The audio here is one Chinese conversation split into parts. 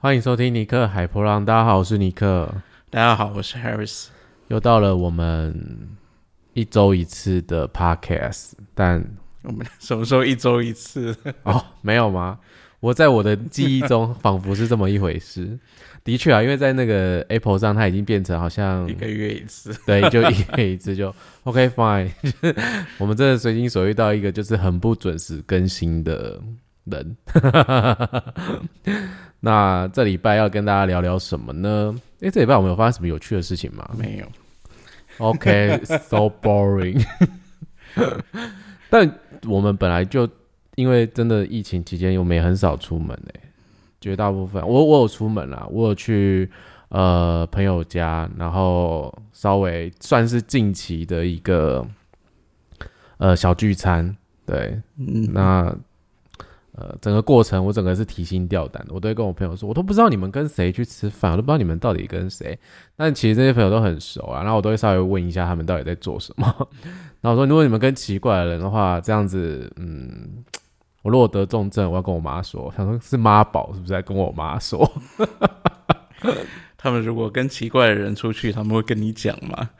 欢迎收听尼克海波浪，大家好，我是尼克，大家好，我是 Harris。又到了我们一周一次的 Podcast，但我们什么时候一周一次？哦，没有吗？我在我的记忆中仿佛是这么一回事。的确啊，因为在那个 Apple 上，它已经变成好像一个月一次，对，就一个月一次就 OK fine。我们真的随心所欲到一个就是很不准时更新的人。那这礼拜要跟大家聊聊什么呢？诶，这礼拜我们有发生什么有趣的事情吗？没有。OK，so boring。但我们本来就因为真的疫情期间，我们也很少出门诶。绝大部分，我我有出门啦，我有去呃朋友家，然后稍微算是近期的一个呃小聚餐，对，那呃整个过程我整个是提心吊胆的，我都会跟我朋友说，我都不知道你们跟谁去吃饭，我都不知道你们到底跟谁，但其实这些朋友都很熟啊，然后我都会稍微问一下他们到底在做什么，然后我说如果你们跟奇怪的人的话，这样子，嗯。我如果得重症，我要跟我妈说。想说是妈宝，是不是在跟我妈说？他们如果跟奇怪的人出去，他们会跟你讲吗？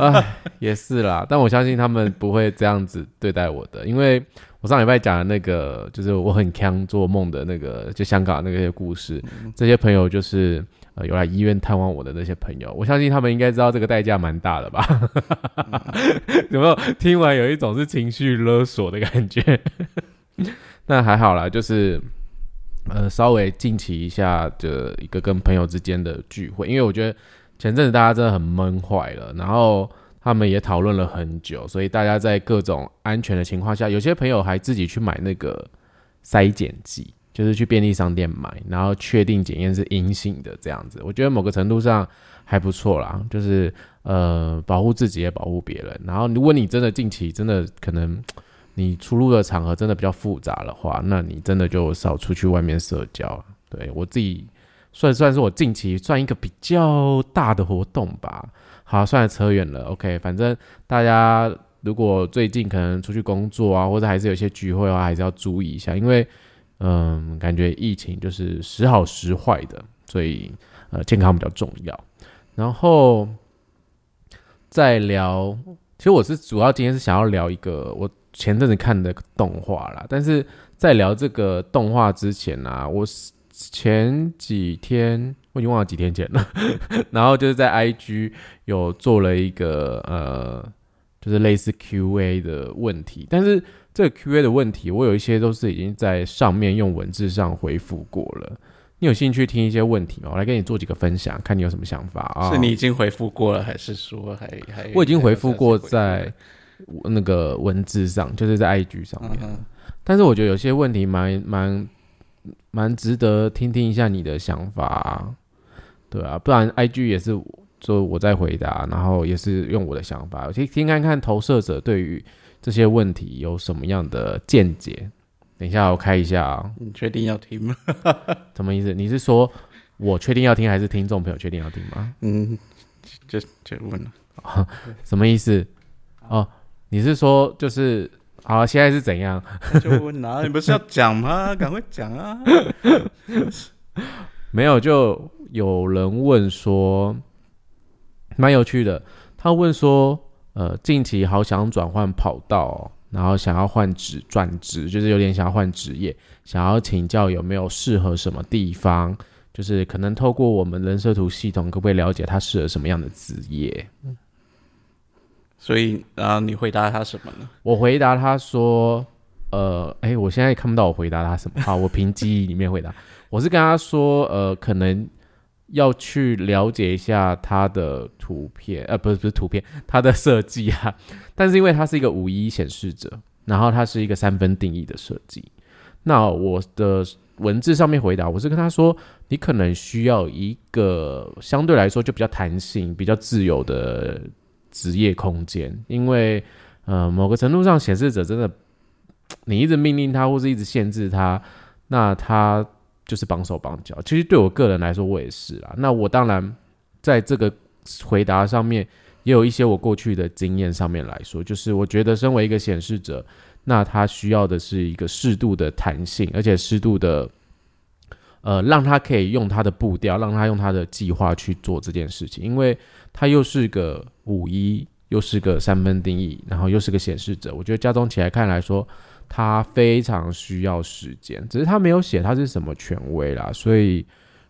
哎，也是啦。但我相信他们不会这样子对待我的，因为我上礼拜讲的那个，就是我很强做梦的那个，就香港那些故事。这些朋友就是。呃，有来医院探望我的那些朋友，我相信他们应该知道这个代价蛮大的吧？有没有听完有一种是情绪勒索的感觉？那还好啦，就是呃，稍微近期一下的一个跟朋友之间的聚会，因为我觉得前阵子大家真的很闷坏了，然后他们也讨论了很久，所以大家在各种安全的情况下，有些朋友还自己去买那个筛检剂。就是去便利商店买，然后确定检验是阴性的这样子，我觉得某个程度上还不错啦。就是呃，保护自己也保护别人。然后如果你真的近期真的可能你出入的场合真的比较复杂的话，那你真的就少出去外面社交。对我自己算算是我近期算一个比较大的活动吧。好，算了，扯远了。OK，反正大家如果最近可能出去工作啊，或者还是有些聚会的话，还是要注意一下，因为。嗯，感觉疫情就是时好时坏的，所以呃，健康比较重要。然后再聊，其实我是主要今天是想要聊一个我前阵子看的动画啦。但是在聊这个动画之前呢，我是前几天我已经忘了几天前了，然后就是在 IG 有做了一个呃，就是类似 QA 的问题，但是。这个 Q&A 的问题，我有一些都是已经在上面用文字上回复过了。你有兴趣听一些问题吗？我来跟你做几个分享，看你有什么想法啊？是你已经回复过了，还是说还还？我已经回复过在那个文字上，就是在 IG 上面。但是我觉得有些问题蛮蛮蛮值得听听一下你的想法，对啊，不然 IG 也是就我在回答，然后也是用我的想法，我听听看看投射者对于。这些问题有什么样的见解？等一下我开一下啊。你确定要听吗？什么意思？你是说我确定要听，还是听众朋友确定要听吗？嗯，就就问了。什么意思？哦，你是说就是好，现在是怎样？就问啊，你不是要讲吗？赶快讲啊！没有，就有人问说，蛮有趣的。他问说。呃，近期好想转换跑道，然后想要换职转职，就是有点想要换职业，想要请教有没有适合什么地方，就是可能透过我们人设图系统，可不可以了解他适合什么样的职业？所以啊，你回答他什么呢？我回答他说，呃，哎，我现在也看不到我回答他什么，好，我凭记忆里面回答，我是跟他说，呃，可能。要去了解一下他的图片，呃，不是不是图片，他的设计啊。但是因为它是一个五一显示者，然后它是一个三分定义的设计。那我的文字上面回答，我是跟他说，你可能需要一个相对来说就比较弹性、比较自由的职业空间，因为呃，某个程度上显示者真的，你一直命令他或是一直限制他，那他。就是绑手绑脚，其实对我个人来说，我也是啊。那我当然在这个回答上面，也有一些我过去的经验上面来说，就是我觉得身为一个显示者，那他需要的是一个适度的弹性，而且适度的呃，让他可以用他的步调，让他用他的计划去做这件事情，因为他又是个五一，又是个三分定义，然后又是个显示者，我觉得加总起来看来说，他非常需要时间，只是他没有写他是什么权威啦，所以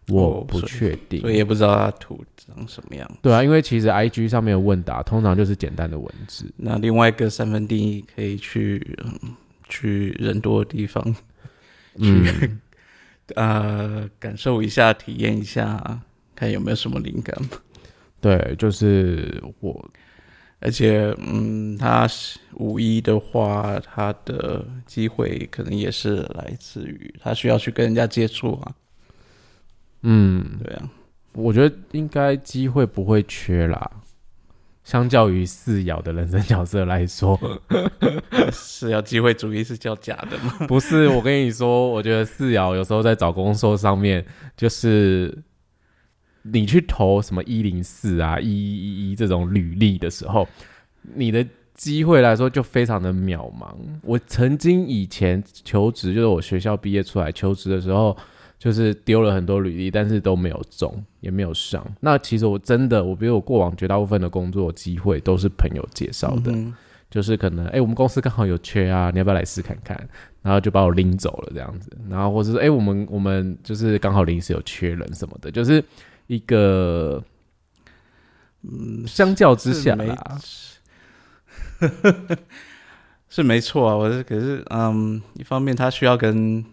我不确定，所以也不知道他图长什么样。对啊，因为其实 I G 上面的问答通常就是简单的文字，那另外一个三分定义可以去嗯去人多的地方，去 呃感受一下，体验一下，看有没有什么灵感。对，就是我，而且嗯，他五一的话，他的机会可能也是来自于他需要去跟人家接触啊。嗯，对啊，我觉得应该机会不会缺啦。相较于四爻的人生角色来说，四爻机会主义是叫假的吗？不是，我跟你说，我觉得四爻有时候在找工作上面，就是你去投什么一零四啊、一一一一这种履历的时候，你的机会来说就非常的渺茫。我曾经以前求职，就是我学校毕业出来求职的时候。就是丢了很多履历，但是都没有中，也没有上。那其实我真的，我比如我过往绝大部分的工作机会都是朋友介绍的，就是可能哎，我们公司刚好有缺啊，你要不要来试看看？然后就把我拎走了这样子。然后或者说哎，我们我们就是刚好临时有缺人什么的，就是一个嗯，相较之下啦，是没错啊。我是可是嗯，一方面他需要跟。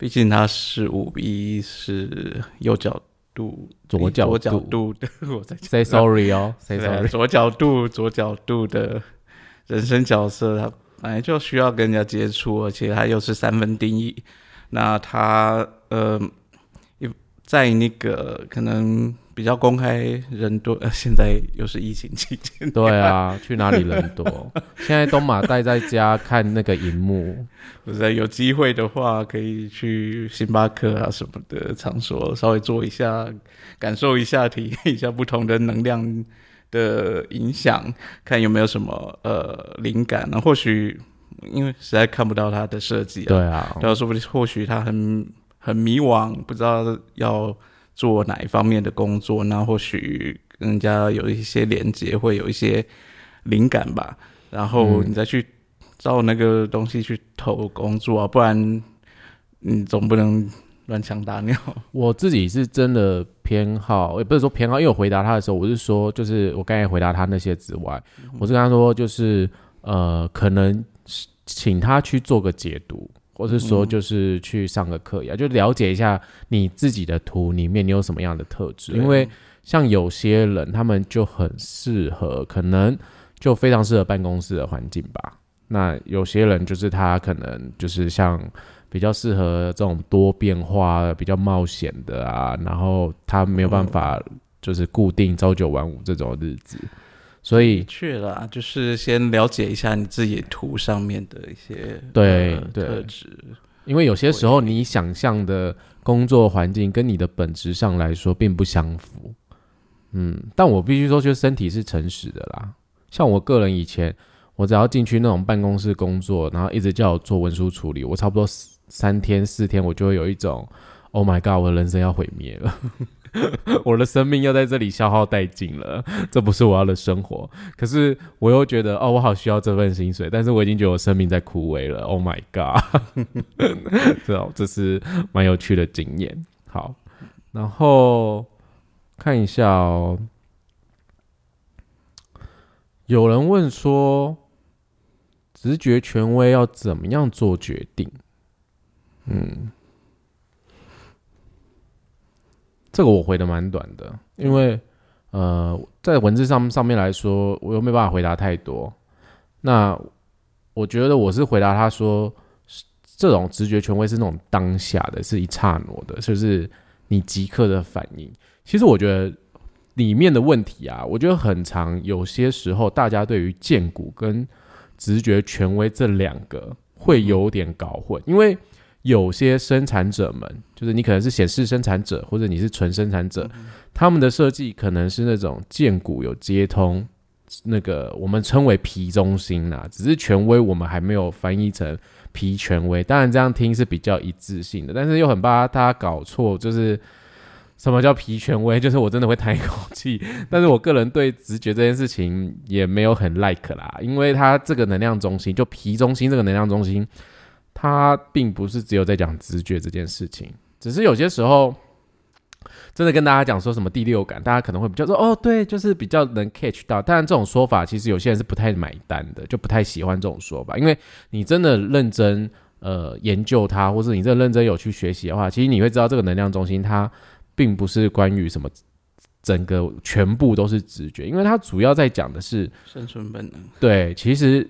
毕竟他是五一，是右角度、左角角度的。我在 say sorry 哦，say sorry。左角度、左角度的人生角色，他本来就需要跟人家接触，而且他又是三分定义。那他呃，在那个可能。比较公开人多，呃，现在又是疫情期间，对啊，去哪里人多？现在东马待在家看那个荧幕，不是有机会的话，可以去星巴克啊什么的场所，稍微坐一下，感受一下，体验一下不同的能量的影响，看有没有什么呃灵感呢？或许因为实在看不到他的设计，对啊，对啊，说不定或许他很很迷惘，不知道要。做哪一方面的工作，那或许跟人家有一些连接，会有一些灵感吧。然后你再去照那个东西去投工作啊，不然你总不能乱枪打鸟。我自己是真的偏好，也不是说偏好，因为我回答他的时候，我是说，就是我刚才回答他那些之外，我是跟他说，就是呃，可能请他去做个解读。或是说，就是去上个课呀，就了解一下你自己的图里面你有什么样的特质。因为像有些人，他们就很适合，可能就非常适合办公室的环境吧。那有些人就是他可能就是像比较适合这种多变化、比较冒险的啊，然后他没有办法就是固定朝九晚五这种日子。所以，确了，就是先了解一下你自己图上面的一些对特质，因为有些时候你想象的工作环境跟你的本质上来说并不相符。嗯，但我必须说，就身体是诚实的啦。像我个人以前，我只要进去那种办公室工作，然后一直叫我做文书处理，我差不多三天四天，我就会有一种 “Oh my God”，我的人生要毁灭了。我的生命要在这里消耗殆尽了，这不是我要的生活。可是我又觉得，哦，我好需要这份薪水，但是我已经觉得我生命在枯萎了。Oh my god！这 这是蛮有趣的经验。好，然后看一下哦，有人问说，直觉权威要怎么样做决定？嗯。这个我回的蛮短的，因为呃，在文字上上面来说，我又没办法回答太多。那我觉得我是回答他说，这种直觉权威是那种当下的，是一刹那的，就是你即刻的反应。其实我觉得里面的问题啊，我觉得很长，有些时候大家对于剑骨跟直觉权威这两个会有点搞混，因为。有些生产者们，就是你可能是显示生产者，或者你是纯生产者，他们的设计可能是那种剑骨有接通，那个我们称为皮中心啦，只是权威我们还没有翻译成皮权威。当然这样听是比较一致性的，但是又很怕大家搞错，就是什么叫皮权威？就是我真的会叹一口气。但是我个人对直觉这件事情也没有很 like 啦，因为它这个能量中心，就皮中心这个能量中心，它并不是只有在讲直觉这件事情，只是有些时候。真的跟大家讲说什么第六感，大家可能会比较说哦，对，就是比较能 catch 到。当然，这种说法其实有些人是不太买单的，就不太喜欢这种说法。因为你真的认真呃研究它，或者你真的认真有去学习的话，其实你会知道这个能量中心它并不是关于什么整个全部都是直觉，因为它主要在讲的是生存本能。对，其实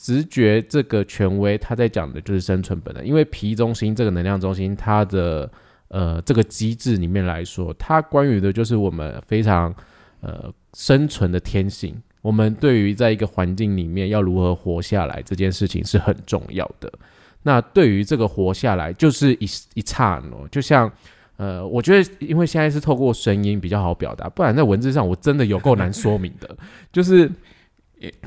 直觉这个权威，它在讲的就是生存本能。因为皮中心这个能量中心，它的呃，这个机制里面来说，它关于的就是我们非常呃生存的天性。我们对于在一个环境里面要如何活下来这件事情是很重要的。那对于这个活下来，就是一一刹那，就像呃，我觉得因为现在是透过声音比较好表达，不然在文字上我真的有够难说明的，就是。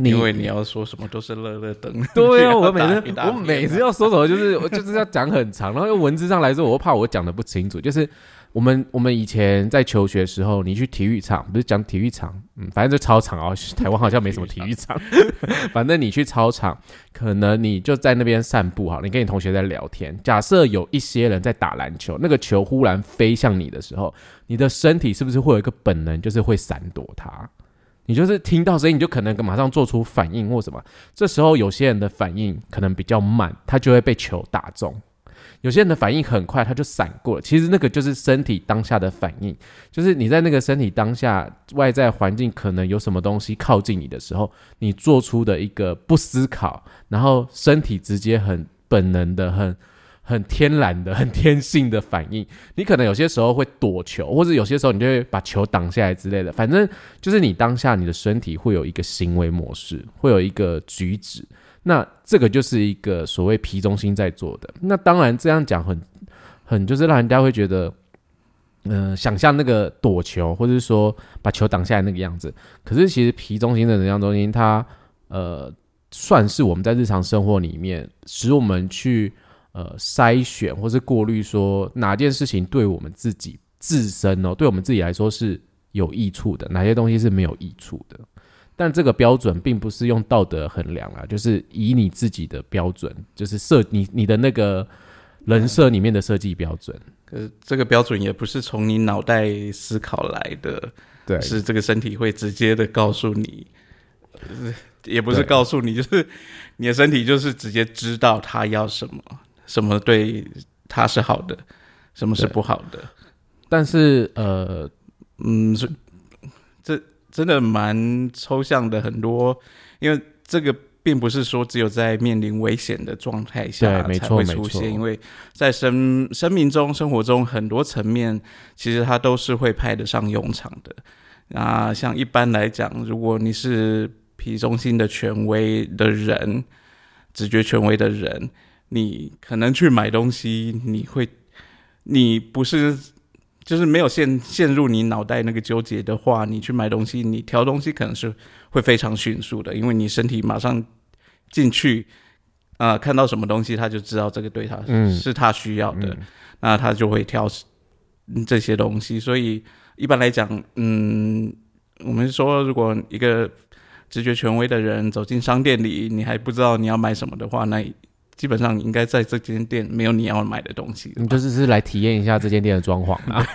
因为你要说什么都是乐乐等，对啊，我每次我每次要说什么就是我就是要讲很长，然后用文字上来说，我怕我讲的不清楚。就是我们我们以前在求学时候，你去体育场不是讲体育场，嗯，反正就操场啊。台湾好像没什么 体育场，反正你去操场，可能你就在那边散步哈，你跟你同学在聊天。假设有一些人在打篮球，那个球忽然飞向你的时候，你的身体是不是会有一个本能，就是会闪躲它？你就是听到声音，你就可能马上做出反应或什么。这时候有些人的反应可能比较慢，他就会被球打中；有些人的反应很快，他就闪过了。其实那个就是身体当下的反应，就是你在那个身体当下，外在环境可能有什么东西靠近你的时候，你做出的一个不思考，然后身体直接很本能的很。很天然的、很天性的反应，你可能有些时候会躲球，或者有些时候你就会把球挡下来之类的。反正就是你当下你的身体会有一个行为模式，会有一个举止。那这个就是一个所谓皮中心在做的。那当然这样讲很很就是让人家会觉得，嗯，想象那个躲球，或者是说把球挡下来那个样子。可是其实皮中心的能量中心，它呃算是我们在日常生活里面使我们去。呃，筛选或是过滤，说哪件事情对我们自己自身哦，对我们自己来说是有益处的，哪些东西是没有益处的。但这个标准并不是用道德衡量啊，就是以你自己的标准，就是设你你的那个人设里面的设计标准。可是这个标准也不是从你脑袋思考来的，对，是这个身体会直接的告诉你，也不是告诉你，就是你的身体就是直接知道他要什么。什么对他是好的，什么是不好的？但是呃，嗯，是这真的蛮抽象的，很多，因为这个并不是说只有在面临危险的状态下才会出现，因为在生生命中、生活中很多层面，其实它都是会派得上用场的。那，像一般来讲，如果你是皮中心的权威的人，直觉权威的人。你可能去买东西，你会，你不是，就是没有陷陷入你脑袋那个纠结的话，你去买东西，你挑东西可能是会非常迅速的，因为你身体马上进去，啊，看到什么东西，他就知道这个对他是他需要的，那他就会挑这些东西。所以一般来讲，嗯，我们说，如果一个直觉权威的人走进商店里，你还不知道你要买什么的话，那。基本上应该在这间店没有你要买的东西，你就是是来体验一下这间店的装潢啊。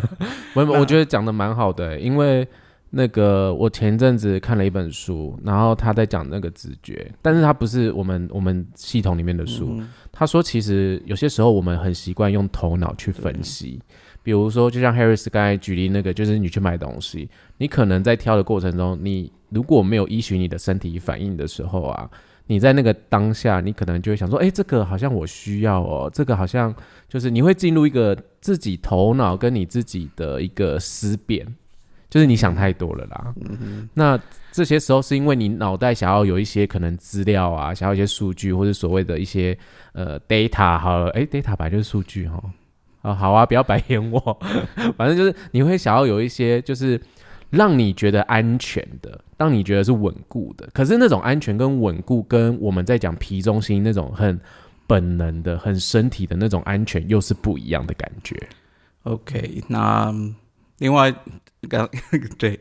我 我觉得讲的蛮好的，因为那个我前阵子看了一本书，然后他在讲那个直觉，但是他不是我们我们系统里面的书。他说其实有些时候我们很习惯用头脑去分析，比如说就像 Harris 刚才举例那个，就是你去买东西，你可能在挑的过程中，你如果没有依循你的身体反应的时候啊。你在那个当下，你可能就会想说，哎，这个好像我需要哦，这个好像就是你会进入一个自己头脑跟你自己的一个思辨，就是你想太多了啦。那这些时候是因为你脑袋想要有一些可能资料啊，想要一些数据或者所谓的一些呃 data 好了，哎，data 本来就是数据哈。啊，好啊，不要白眼我，反正就是你会想要有一些就是。让你觉得安全的，让你觉得是稳固的。可是那种安全跟稳固，跟我们在讲皮中心那种很本能的、很身体的那种安全，又是不一样的感觉。OK，那另外刚 对，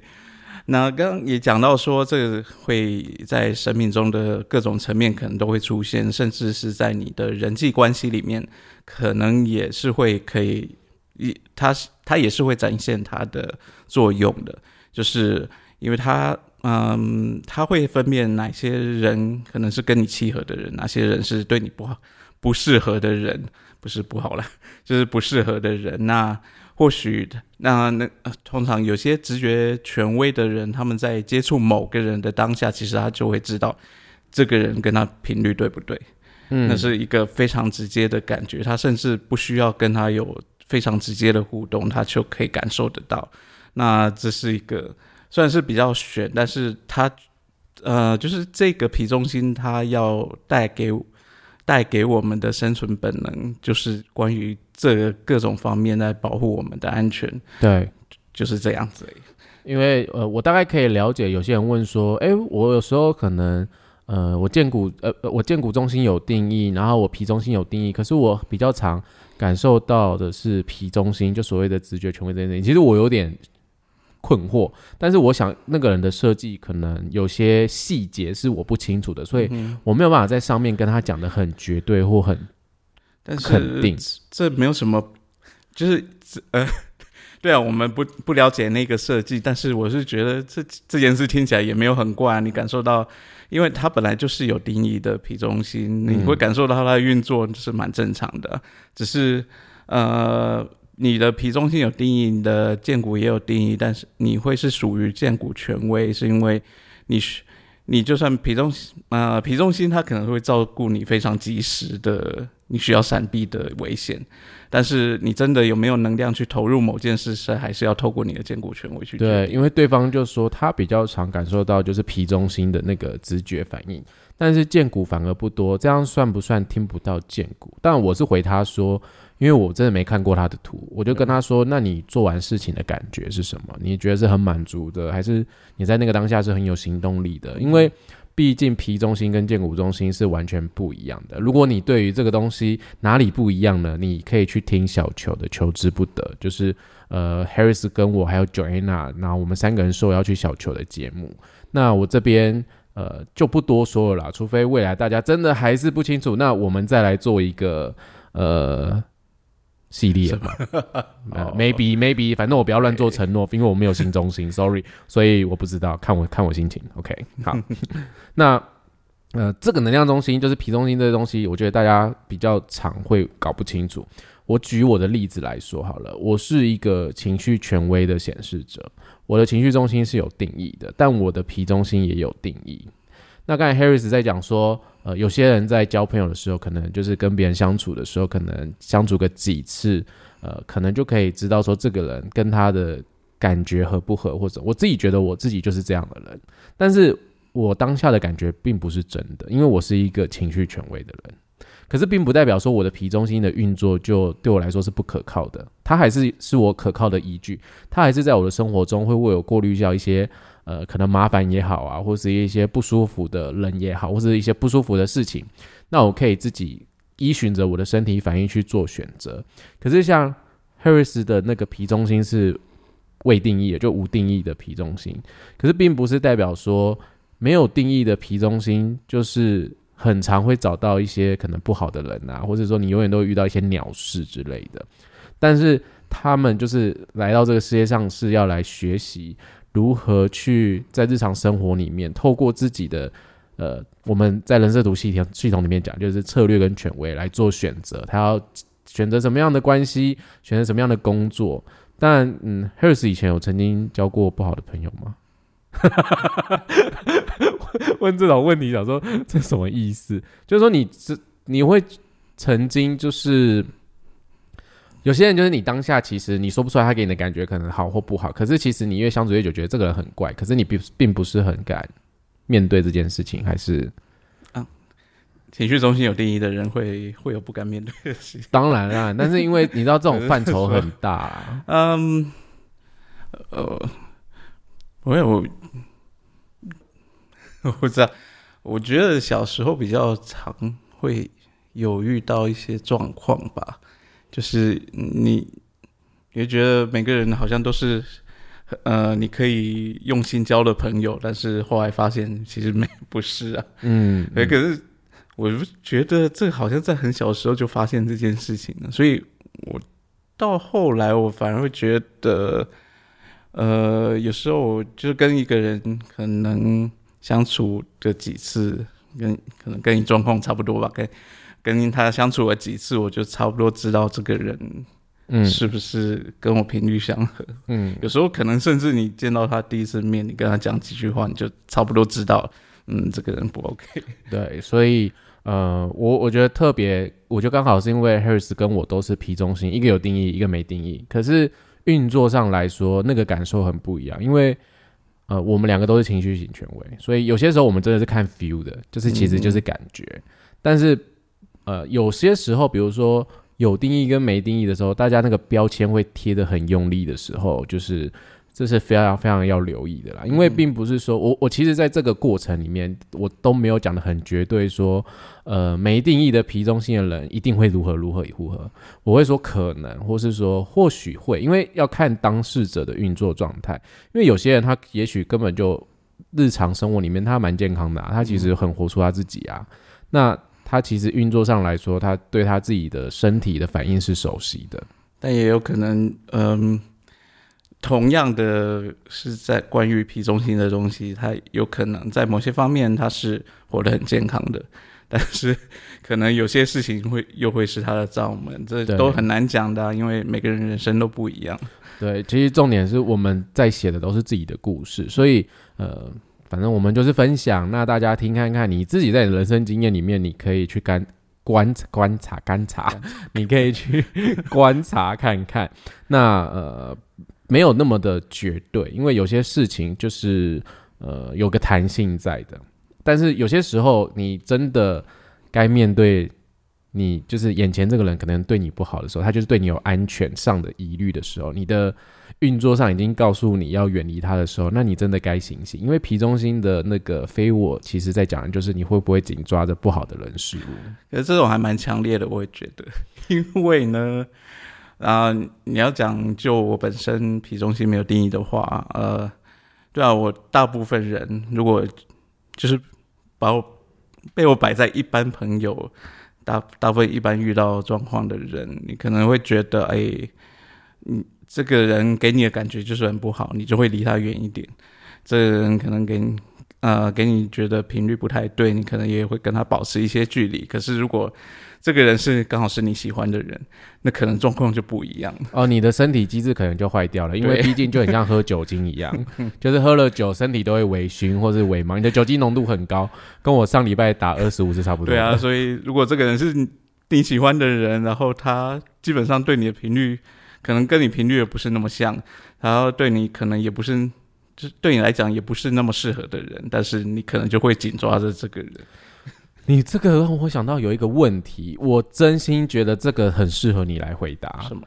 那刚刚也讲到说，这个会在生命中的各种层面可能都会出现，甚至是在你的人际关系里面，可能也是会可以，一它是它也是会展现它的作用的，就是因为它。嗯，他会分辨哪些人可能是跟你契合的人，哪些人是对你不好、不适合的人，不是不好了，就是不适合的人。那或许那那、呃、通常有些直觉权威的人，他们在接触某个人的当下，其实他就会知道这个人跟他频率对不对。嗯，那是一个非常直接的感觉，他甚至不需要跟他有非常直接的互动，他就可以感受得到。那这是一个虽然是比较悬，但是他呃，就是这个皮中心，它要带给带给我们的生存本能，就是关于这个各种方面来保护我们的安全，对，就是这样子。因为呃，我大概可以了解，有些人问说，哎，我有时候可能呃，我建股呃，我建股中心有定义，然后我皮中心有定义，可是我比较常感受到的是皮中心，就所谓的直觉权威这件事情，其实我有点困惑，但是我想那个人的设计可能有些细节是我不清楚的，所以我没有办法在上面跟他讲的很绝对或很但是肯定。这没有什么，就是呃，对啊，我们不不了解那个设计，但是我是觉得这这件事听起来也没有很怪、啊，你感受到，因为它本来就是有定义的皮中心，你会感受到它的运作是蛮正常的，只是呃。你的皮中心有定义，你的剑骨也有定义，但是你会是属于剑骨权威，是因为你你就算皮中呃皮中心，它可能会照顾你非常及时的你需要闪避的危险，但是你真的有没有能量去投入某件事，是还是要透过你的剑骨权威去对，因为对方就说他比较常感受到就是皮中心的那个直觉反应，但是剑骨反而不多，这样算不算听不到剑骨？但我是回他说。因为我真的没看过他的图，我就跟他说：“那你做完事情的感觉是什么？你觉得是很满足的，还是你在那个当下是很有行动力的？因为毕竟皮中心跟建骨中心是完全不一样的。如果你对于这个东西哪里不一样呢？你可以去听小球的《求之不得》，就是呃，Harris 跟我还有 Joanna，然后我们三个人说要去小球的节目。那我这边呃就不多说了啦，除非未来大家真的还是不清楚，那我们再来做一个呃。”系列嘛、uh,，maybe maybe，反正我不要乱做承诺，因为我没有新中心，sorry，所以我不知道，看我看我心情，OK，好，那呃，这个能量中心就是皮中心这个东西，我觉得大家比较常会搞不清楚。我举我的例子来说好了，我是一个情绪权威的显示者，我的情绪中心是有定义的，但我的皮中心也有定义。那刚才 Harris 在讲说，呃，有些人在交朋友的时候，可能就是跟别人相处的时候，可能相处个几次，呃，可能就可以知道说这个人跟他的感觉合不合，或者我自己觉得我自己就是这样的人，但是我当下的感觉并不是真的，因为我是一个情绪权威的人，可是并不代表说我的皮中心的运作就对我来说是不可靠的，它还是是我可靠的依据，它还是在我的生活中会为我过滤掉一些。呃，可能麻烦也好啊，或是一些不舒服的人也好，或是一些不舒服的事情，那我可以自己依循着我的身体反应去做选择。可是像 Harris 的那个皮中心是未定义的，就无定义的皮中心，可是并不是代表说没有定义的皮中心就是很常会找到一些可能不好的人啊，或者说你永远都会遇到一些鸟事之类的。但是他们就是来到这个世界上是要来学习。如何去在日常生活里面，透过自己的呃，我们在人设图系统系统里面讲，就是策略跟权威来做选择。他要选择什么样的关系，选择什么样的工作。但嗯，Harris 以前有曾经交过不好的朋友吗？问这种问题，想说这什么意思？就是说你这你会曾经就是。有些人就是你当下其实你说不出来，他给你的感觉可能好或不好。可是其实你越相处越久，觉得这个人很怪。可是你并并不是很敢面对这件事情，还是啊，情绪中心有定义的人会会有不敢面对的事情。当然啦，但是因为你知道这种范畴很大、啊，嗯，呃，我有，我不知道。我觉得小时候比较常会有遇到一些状况吧，就是你，你会觉得每个人好像都是，呃，你可以用心交的朋友，但是后来发现其实没不是啊。嗯，对，可是我觉得这好像在很小的时候就发现这件事情了，所以我到后来我反而会觉得。呃，有时候就是跟一个人可能相处的几次，跟可能跟你状况差不多吧，跟跟他相处了几次，我就差不多知道这个人，嗯，是不是跟我频率相合。嗯，有时候可能甚至你见到他第一次面，你跟他讲几句话，你就差不多知道，嗯，这个人不 OK。对，所以呃，我我觉得特别，我觉得刚好是因为 Harris 跟我都是 P 中心，一个有定义，一个没定义，可是。运作上来说，那个感受很不一样，因为呃，我们两个都是情绪型权威，所以有些时候我们真的是看 feel 的，就是其实就是感觉。但是呃，有些时候，比如说有定义跟没定义的时候，大家那个标签会贴的很用力的时候，就是。这是非常非常要留意的啦，因为并不是说我我其实在这个过程里面，我都没有讲的很绝对，说呃没定义的皮中心的人一定会如何如何如何，我会说可能，或是说或许会，因为要看当事者的运作状态，因为有些人他也许根本就日常生活里面他蛮健康的，他其实很活出他自己啊，那他其实运作上来说，他对他自己的身体的反应是熟悉的，但也有可能嗯。同样的是在关于皮中心的东西，他有可能在某些方面他是活得很健康的，但是可能有些事情会又会是他的障门，这都很难讲的，因为每个人人生都不一样。对，其实重点是我们在写的都是自己的故事，所以呃，反正我们就是分享，那大家听看看，你自己在人生经验里面，你可以去观观观察观察，你可以去观察看看，那呃。没有那么的绝对，因为有些事情就是呃有个弹性在的，但是有些时候你真的该面对你就是眼前这个人可能对你不好的时候，他就是对你有安全上的疑虑的时候，你的运作上已经告诉你要远离他的时候，那你真的该醒醒，因为皮中心的那个非我，其实在讲的就是你会不会紧抓着不好的人事物，可是这种还蛮强烈的，我也觉得，因为呢。啊，你要讲就我本身皮中心没有定义的话，呃，对啊，我大部分人如果就是把我被我摆在一般朋友大大部分一般遇到状况的人，你可能会觉得，哎，你这个人给你的感觉就是很不好，你就会离他远一点。这个人可能给你呃给你觉得频率不太对，你可能也会跟他保持一些距离。可是如果这个人是刚好是你喜欢的人，那可能状况就不一样哦。你的身体机制可能就坏掉了，因为毕竟就很像喝酒精一样，就是喝了酒身体都会微醺或是微茫，你的酒精浓度很高，跟我上礼拜打二十五是差不多。对啊，所以如果这个人是你喜欢的人，然后他基本上对你的频率可能跟你频率也不是那么像，然后对你可能也不是，就对你来讲也不是那么适合的人，但是你可能就会紧抓着这个人。你这个让我想到有一个问题，我真心觉得这个很适合你来回答。什么？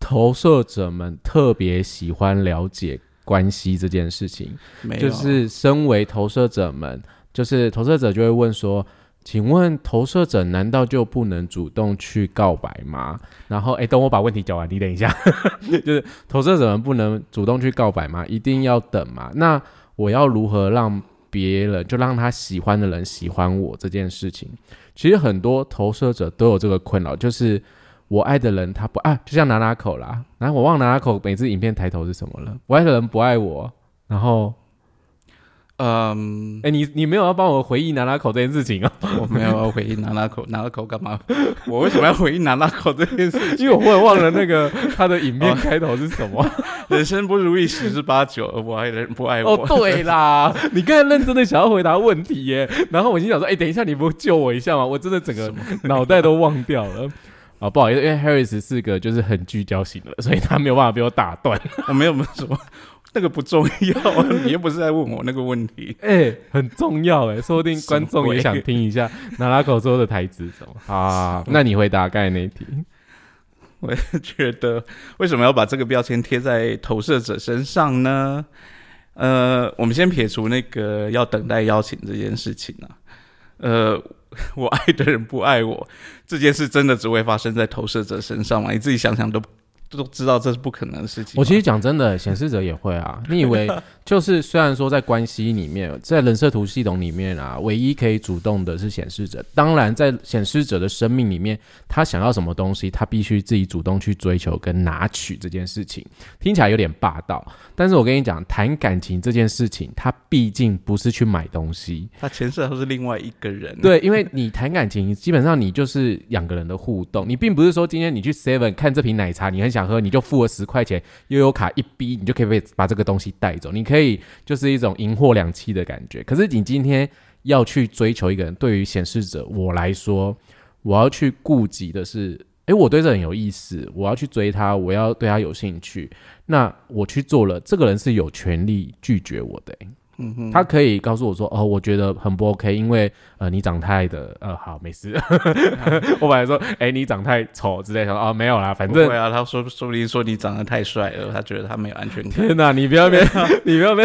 投射者们特别喜欢了解关系这件事情，就是身为投射者们，就是投射者就会问说：“请问投射者难道就不能主动去告白吗？”然后，哎，等我把问题讲完，你等一下，就是投射者们不能主动去告白吗？一定要等吗？那我要如何让？别人就让他喜欢的人喜欢我这件事情，其实很多投射者都有这个困扰，就是我爱的人他不爱，就像拿拿口啦，然后我忘拿拿口每次影片抬头是什么了，我爱的人不爱我，然后。嗯，哎，你你没有要帮我回忆拿拉口这件事情啊？我没有要回忆拿拉口，拿拉口干嘛？我为什么要回忆拿拉口这件事？因为我忘了那个他的影片开头是什么？人生不如意十之八九，我爱人不爱我。哦，对啦，你刚才认真的想要回答问题耶，然后我心想说，哎，等一下，你不救我一下吗？我真的整个脑袋都忘掉了。啊，不好意思，因为 Harris 是个就是很聚焦型的，所以他没有办法被我打断。我没有什么。那个不重要，你又不是在问我那个问题。哎，很重要哎，说不定观众也想听一下拿拉口说的台词什么啊？那你回答刚才那题。我觉得为什么要把这个标签贴在投射者身上呢？呃，我们先撇除那个要等待邀请这件事情啊，呃，我爱的人不爱我这件事，真的只会发生在投射者身上吗？你自己想想都。都知道这是不可能的事情。我其实讲真的，显示者也会啊。你以为就是虽然说在关系里面，在人设图系统里面啊，唯一可以主动的是显示者。当然，在显示者的生命里面，他想要什么东西，他必须自己主动去追求跟拿取这件事情。听起来有点霸道，但是我跟你讲，谈感情这件事情，他毕竟不是去买东西，他前设都是另外一个人。对，因为你谈感情，基本上你就是两个人的互动，你并不是说今天你去 Seven 看这瓶奶茶，你很想。想喝你就付了十块钱，悠悠卡一逼，你就可以被把这个东西带走。你可以就是一种银货两讫的感觉。可是你今天要去追求一个人，对于显示者我来说，我要去顾及的是，诶，我对这很有意思，我要去追他，我要对他有兴趣。那我去做了，这个人是有权利拒绝我的。嗯哼他可以告诉我说：“哦，我觉得很不 OK，因为呃，你长太的，呃，好，没事。我本来说，哎，你长太丑之类的，哦，没有啦，反正对啊。他说，说不定说你长得太帅了，他觉得他没有安全感。天哪，你不要别，你不要别，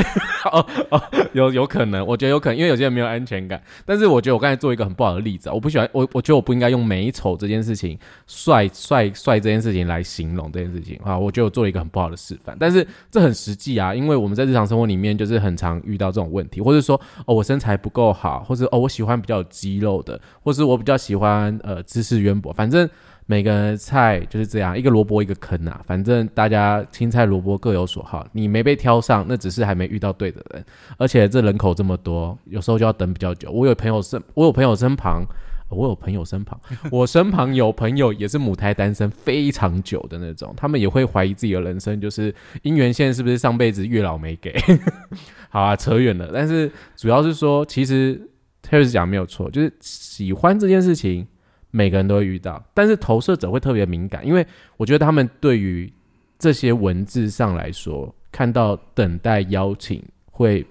哦哦，有有可能，我觉得有可能，因为有些人没有安全感。但是我觉得我刚才做一个很不好的例子啊，我不喜欢我，我觉得我不应该用美丑这件事情，帅帅帅这件事情来形容这件事情啊。我觉得我做了一个很不好的示范，但是这很实际啊，因为我们在日常生活里面就是很常遇到这种问题，或者说哦，我身材不够好，或者哦，我喜欢比较有肌肉的，或是我比较喜欢呃知识渊博，反正每个菜就是这样，一个萝卜一个坑啊，反正大家青菜萝卜各有所好，你没被挑上，那只是还没遇到对的人，而且这人口这么多，有时候就要等比较久。我有朋友身，我有朋友身旁。我有朋友身旁，我身旁有朋友也是母胎单身非常久的那种，他们也会怀疑自己的人生，就是姻缘线是不是上辈子月老没给？好啊，扯远了。但是主要是说，其实 Terry 讲没有错，就是喜欢这件事情，每个人都会遇到，但是投射者会特别敏感，因为我觉得他们对于这些文字上来说，看到等待邀请会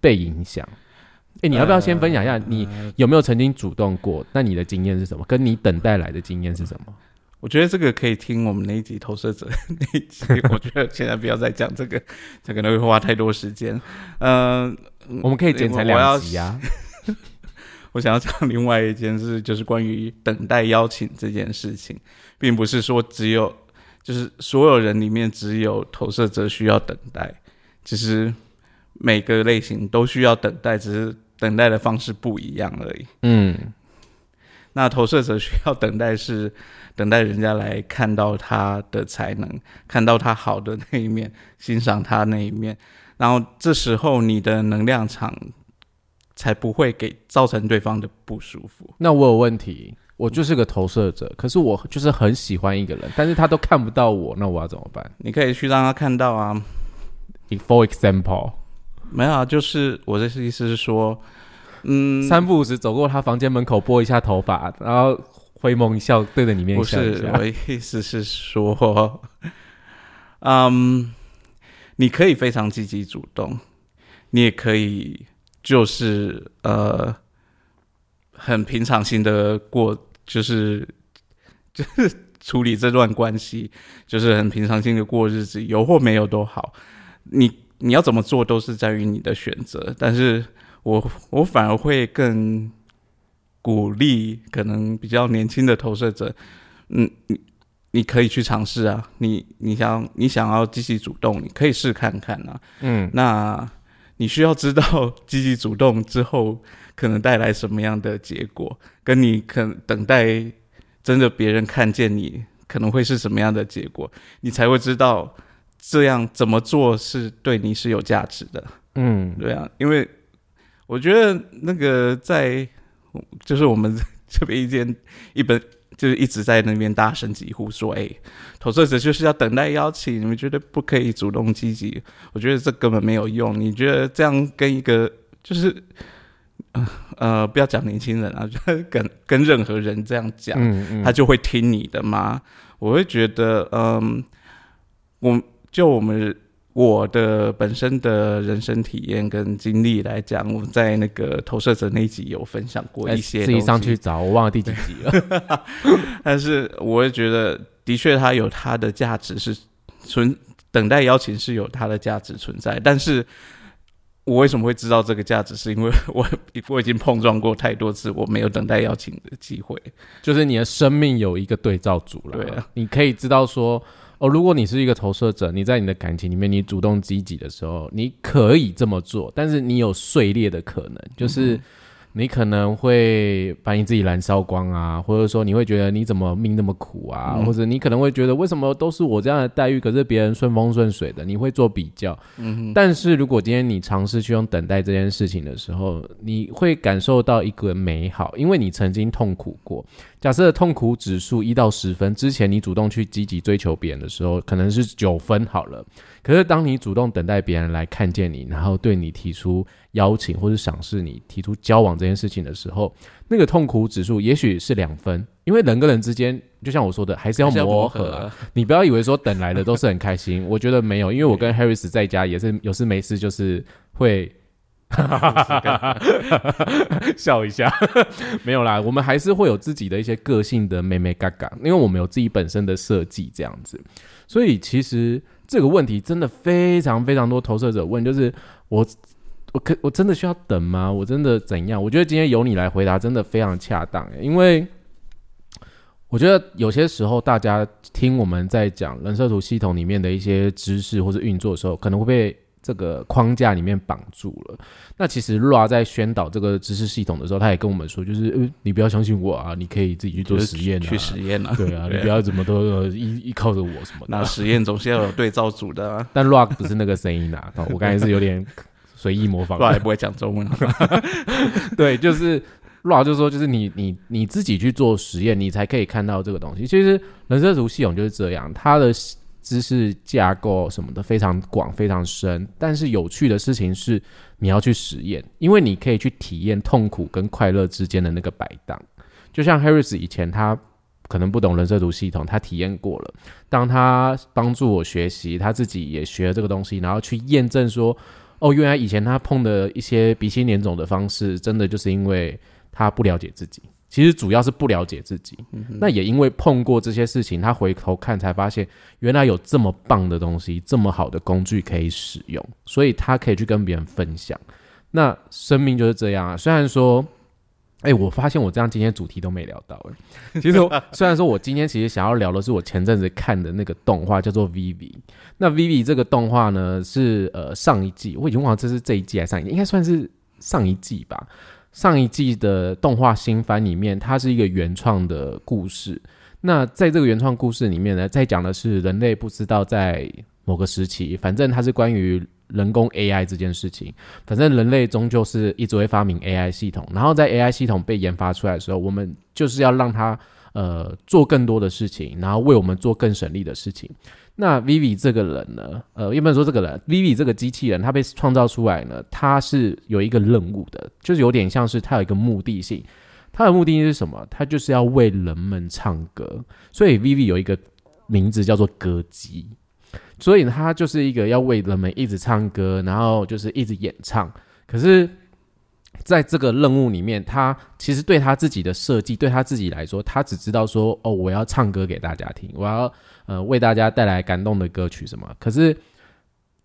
被影响。哎，你要不要先分享一下，你有没有曾经主动过？那你的经验是什么？跟你等待来的经验是什么？我觉得这个可以听我们那一集投射者那一集。我觉得现在不要再讲这个，这可能会花太多时间。嗯，我们可以剪成两集啊。我想要讲另外一件事，就是关于等待邀请这件事情，并不是说只有就是所有人里面只有投射者需要等待，其实每个类型都需要等待，只是。等待的方式不一样而已。嗯，那投射者需要等待是等待人家来看到他的才能，看到他好的那一面，欣赏他那一面，然后这时候你的能量场才不会给造成对方的不舒服。那我有问题，我就是个投射者，可是我就是很喜欢一个人，但是他都看不到我，那我要怎么办？你可以去让他看到啊。For example。没有啊，就是我的意思是说，嗯，三步五时走过他房间门口，拨一下头发，然后回眸一笑，对着你面笑不是，我意思是说，嗯，你可以非常积极主动，你也可以就是呃，很平常心的过，就是就是 处理这段关系，就是很平常心的过日子，有或没有都好，你。你要怎么做都是在于你的选择，但是我我反而会更鼓励可能比较年轻的投射者，嗯，你你可以去尝试啊，你你想你想要积极主动，你可以试看看啊，嗯，那你需要知道积极主动之后可能带来什么样的结果，跟你可等待真的别人看见你可能会是什么样的结果，你才会知道。这样怎么做是对你是有价值的？嗯，对啊，因为我觉得那个在就是我们这边一间一本就是一直在那边大声疾呼说：“哎，投射者就是要等待邀请，你们觉得不可以主动积极？”我觉得这根本没有用。你觉得这样跟一个就是呃不要讲年轻人啊，跟跟任何人这样讲，他就会听你的吗？我会觉得，嗯，我。就我们我的本身的人生体验跟经历来讲，我在那个投射者那一集有分享过一些，自己上去找，我忘了第几集了。但是我会觉得，的确它有它的价值，是存等待邀请是有它的价值存在。但是我为什么会知道这个价值？是因为 我我已经碰撞过太多次，我没有等待邀请的机会。就是你的生命有一个对照组了，对啊，你可以知道说，哦，如果你是一个投射者，你在你的感情里面，你主动积极的时候，你可以这么做，但是你有碎裂的可能，就是。你可能会把你自己燃烧光啊，或者说你会觉得你怎么命那么苦啊，或者你可能会觉得为什么都是我这样的待遇，可是别人顺风顺水的，你会做比较。嗯，但是如果今天你尝试去用等待这件事情的时候，你会感受到一个美好，因为你曾经痛苦过。假设痛苦指数一到十分，之前你主动去积极追求别人的时候，可能是九分好了。可是当你主动等待别人来看见你，然后对你提出邀请或者赏识你、提出交往这件事情的时候，那个痛苦指数也许是两分。因为人跟人之间，就像我说的，还是要磨合。你不要以为说等来的都是很开心，我觉得没有。因为我跟 Harris 在家也是有事没事，就是会。笑一下，没有啦，我们还是会有自己的一些个性的妹妹嘎嘎，因为我们有自己本身的设计这样子，所以其实这个问题真的非常非常多投射者问，就是我我可我真的需要等吗？我真的怎样？我觉得今天由你来回答真的非常恰当，因为我觉得有些时候大家听我们在讲人设图系统里面的一些知识或者运作的时候，可能会被。这个框架里面绑住了。那其实 Ra 在宣导这个知识系统的时候，他也跟我们说，就是呃，你不要相信我啊，你可以自己去做实验，去实验啊。对啊，你不要怎么都依依靠着我什么。那实验总是要有对照组的。但 Ra 不是那个声音啊，我刚才是有点随意模仿。Ra 也不会讲中文。对，就是 Ra 就说，就是你你你自己去做实验，你才可以看到这个东西。其实人设图系统就是这样，它的。知识架构什么的非常广非常深，但是有趣的事情是你要去实验，因为你可以去体验痛苦跟快乐之间的那个摆荡。就像 Harris 以前他可能不懂人设图系统，他体验过了。当他帮助我学习，他自己也学了这个东西，然后去验证说，哦，原来以前他碰的一些鼻青脸肿的方式，真的就是因为他不了解自己。其实主要是不了解自己，那也因为碰过这些事情，他回头看才发现，原来有这么棒的东西，这么好的工具可以使用，所以他可以去跟别人分享。那生命就是这样啊。虽然说，哎，我发现我这样今天主题都没聊到。哎，其实 虽然说我今天其实想要聊的是我前阵子看的那个动画，叫做《Vivi》。那《Vivi》这个动画呢，是呃上一季，我已经忘了这是这一季还是上一季，应该算是上一季吧。上一季的动画新番里面，它是一个原创的故事。那在这个原创故事里面呢，在讲的是人类不知道在某个时期，反正它是关于人工 AI 这件事情。反正人类终究是一直会发明 AI 系统，然后在 AI 系统被研发出来的时候，我们就是要让它呃做更多的事情，然后为我们做更省力的事情。那 Vivi 这个人呢？呃，有没有说这个人 Vivi 这个机器人，他被创造出来呢？他是有一个任务的，就是有点像是他有一个目的性。他的目的是什么？他就是要为人们唱歌。所以 Vivi 有一个名字叫做歌姬，所以他就是一个要为人们一直唱歌，然后就是一直演唱。可是。在这个任务里面，他其实对他自己的设计，对他自己来说，他只知道说：“哦，我要唱歌给大家听，我要呃为大家带来感动的歌曲什么。”可是，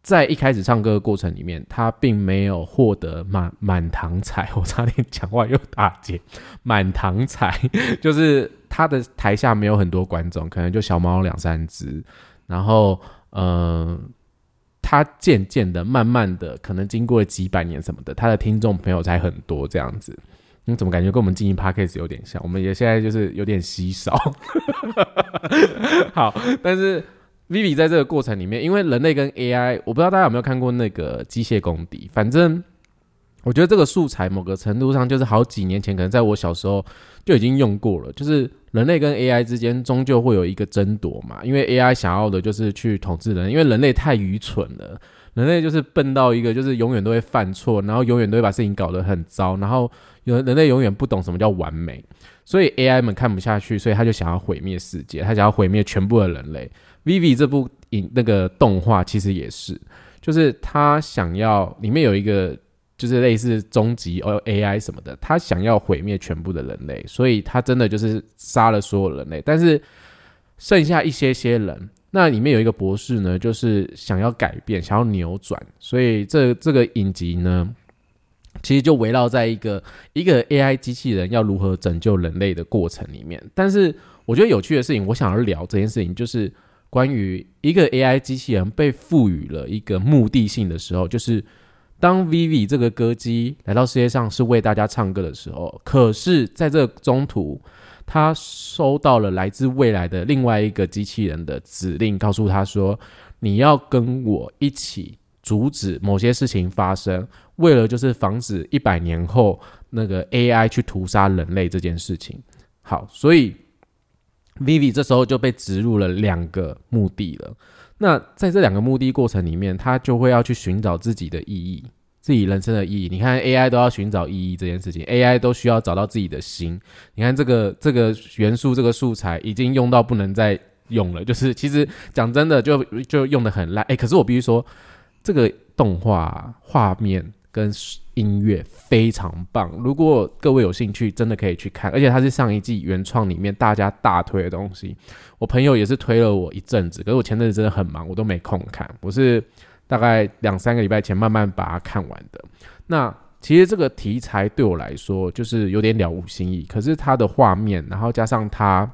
在一开始唱歌的过程里面，他并没有获得满满堂彩。我差点讲话又打结，满堂彩 就是他的台下没有很多观众，可能就小猫两三只，然后嗯。他渐渐的、慢慢的，可能经过了几百年什么的，他的听众朋友才很多这样子。你怎么感觉跟我们经营 p a c k a g e 有点像？我们也现在就是有点稀少。好，但是 Vivi 在这个过程里面，因为人类跟 AI，我不知道大家有没有看过那个机械公敌。反正我觉得这个素材某个程度上就是好几年前，可能在我小时候就已经用过了，就是。人类跟 AI 之间终究会有一个争夺嘛？因为 AI 想要的就是去统治人，因为人类太愚蠢了，人类就是笨到一个，就是永远都会犯错，然后永远都会把事情搞得很糟，然后有人类永远不懂什么叫完美，所以 AI 们看不下去，所以他就想要毁灭世界，他想要毁灭全部的人类。Vivi 这部影那个动画其实也是，就是他想要里面有一个。就是类似终极哦 AI 什么的，他想要毁灭全部的人类，所以他真的就是杀了所有人类，但是剩下一些些人。那里面有一个博士呢，就是想要改变，想要扭转，所以这这个影集呢，其实就围绕在一个一个 AI 机器人要如何拯救人类的过程里面。但是我觉得有趣的事情，我想要聊这件事情，就是关于一个 AI 机器人被赋予了一个目的性的时候，就是当 Vivi 这个歌姬来到世界上是为大家唱歌的时候，可是在这中途。他收到了来自未来的另外一个机器人的指令，告诉他说：“你要跟我一起阻止某些事情发生，为了就是防止一百年后那个 AI 去屠杀人类这件事情。”好，所以 Vivi 这时候就被植入了两个目的了。那在这两个目的过程里面，他就会要去寻找自己的意义。自己人生的意义，你看 AI 都要寻找意义这件事情，AI 都需要找到自己的心。你看这个这个元素，这个素材已经用到不能再用了，就是其实讲真的，就就用的很烂。哎，可是我必须说，这个动画画面跟音乐非常棒。如果各位有兴趣，真的可以去看，而且它是上一季原创里面大家大推的东西。我朋友也是推了我一阵子，可是我前阵子真的很忙，我都没空看。我是。大概两三个礼拜前慢慢把它看完的。那其实这个题材对我来说就是有点了无新意，可是它的画面，然后加上它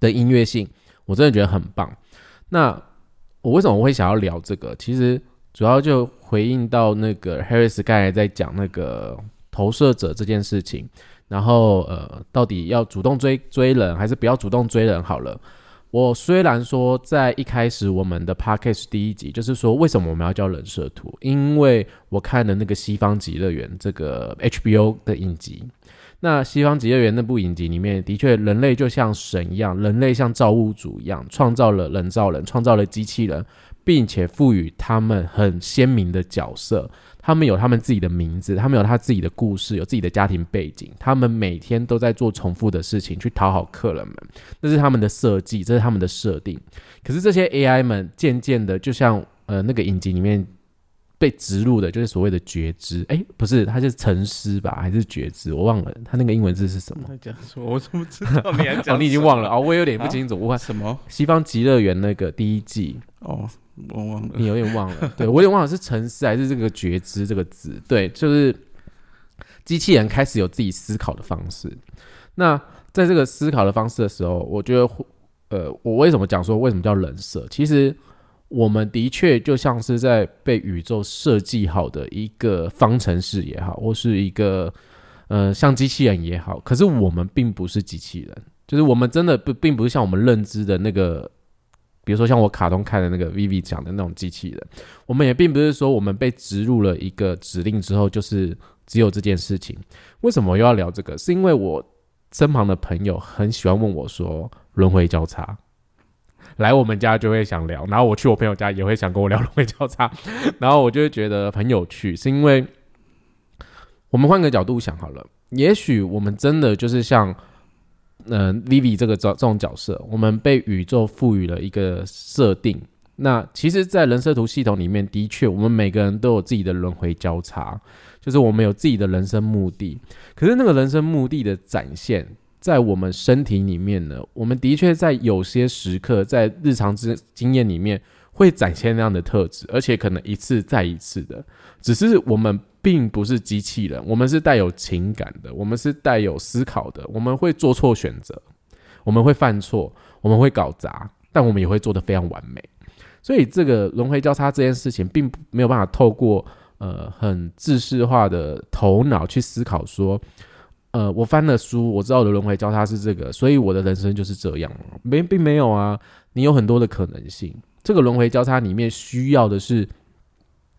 的音乐性，我真的觉得很棒。那我为什么会想要聊这个？其实主要就回应到那个 Harris 刚才在讲那个投射者这件事情，然后呃，到底要主动追追人还是不要主动追人？好了。我虽然说在一开始我们的 podcast 第一集就是说为什么我们要叫人设图，因为我看了那个西方极乐园这个 HBO 的影集，那西方极乐园那部影集里面的确人类就像神一样，人类像造物主一样创造了人造人，创造了机器人，并且赋予他们很鲜明的角色。他们有他们自己的名字，他们有他自己的故事，有自己的家庭背景。他们每天都在做重复的事情去讨好客人们，这是他们的设计，这是他们的设定。可是这些 AI 们渐渐的，就像呃那个影集里面被植入的，就是所谓的觉知。哎，不是，它是沉思吧，还是觉知？我忘了，它那个英文字是什么？讲说，我怎么知道？你还讲？你已经忘了啊？我有点不清楚。我什么？西方极乐园那个第一季哦。我忘了，你有点忘了，对我有点忘了是沉思还是这个觉知这个字？对，就是机器人开始有自己思考的方式。那在这个思考的方式的时候，我觉得，呃，我为什么讲说为什么叫人设？其实我们的确就像是在被宇宙设计好的一个方程式也好，或是一个呃像机器人也好，可是我们并不是机器人，就是我们真的不并不是像我们认知的那个。比如说像我卡通看的那个 Vivi 讲的那种机器人，我们也并不是说我们被植入了一个指令之后就是只有这件事情。为什么又要聊这个？是因为我身旁的朋友很喜欢问我说轮回交叉，来我们家就会想聊，然后我去我朋友家也会想跟我聊轮回交叉，然后我就会觉得很有趣，是因为我们换个角度想好了，也许我们真的就是像。嗯，Vivi 这个这这种角色，我们被宇宙赋予了一个设定。那其实，在人设图系统里面，的确，我们每个人都有自己的轮回交叉，就是我们有自己的人生目的。可是，那个人生目的的展现，在我们身体里面呢，我们的确在有些时刻，在日常之经验里面，会展现那样的特质，而且可能一次再一次的，只是我们。并不是机器人，我们是带有情感的，我们是带有思考的，我们会做错选择，我们会犯错，我们会搞砸，但我们也会做得非常完美。所以，这个轮回交叉这件事情，并没有办法透过呃很自式化的头脑去思考说，呃，我翻了书，我知道我的轮回交叉是这个，所以我的人生就是这样。没，并没有啊，你有很多的可能性。这个轮回交叉里面需要的是。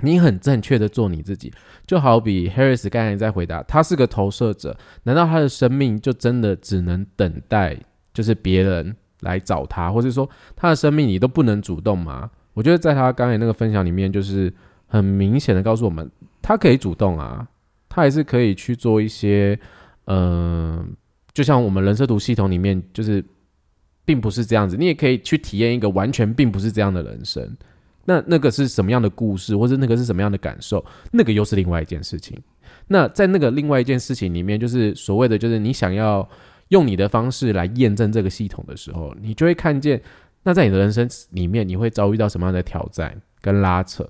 你很正确的做你自己，就好比 Harris 刚才在回答，他是个投射者，难道他的生命就真的只能等待，就是别人来找他，或者说他的生命你都不能主动吗？我觉得在他刚才那个分享里面，就是很明显的告诉我们，他可以主动啊，他还是可以去做一些，嗯，就像我们人设图系统里面，就是并不是这样子，你也可以去体验一个完全并不是这样的人生。那那个是什么样的故事，或者那个是什么样的感受？那个又是另外一件事情。那在那个另外一件事情里面，就是所谓的，就是你想要用你的方式来验证这个系统的时候，你就会看见那在你的人生里面，你会遭遇到什么样的挑战跟拉扯？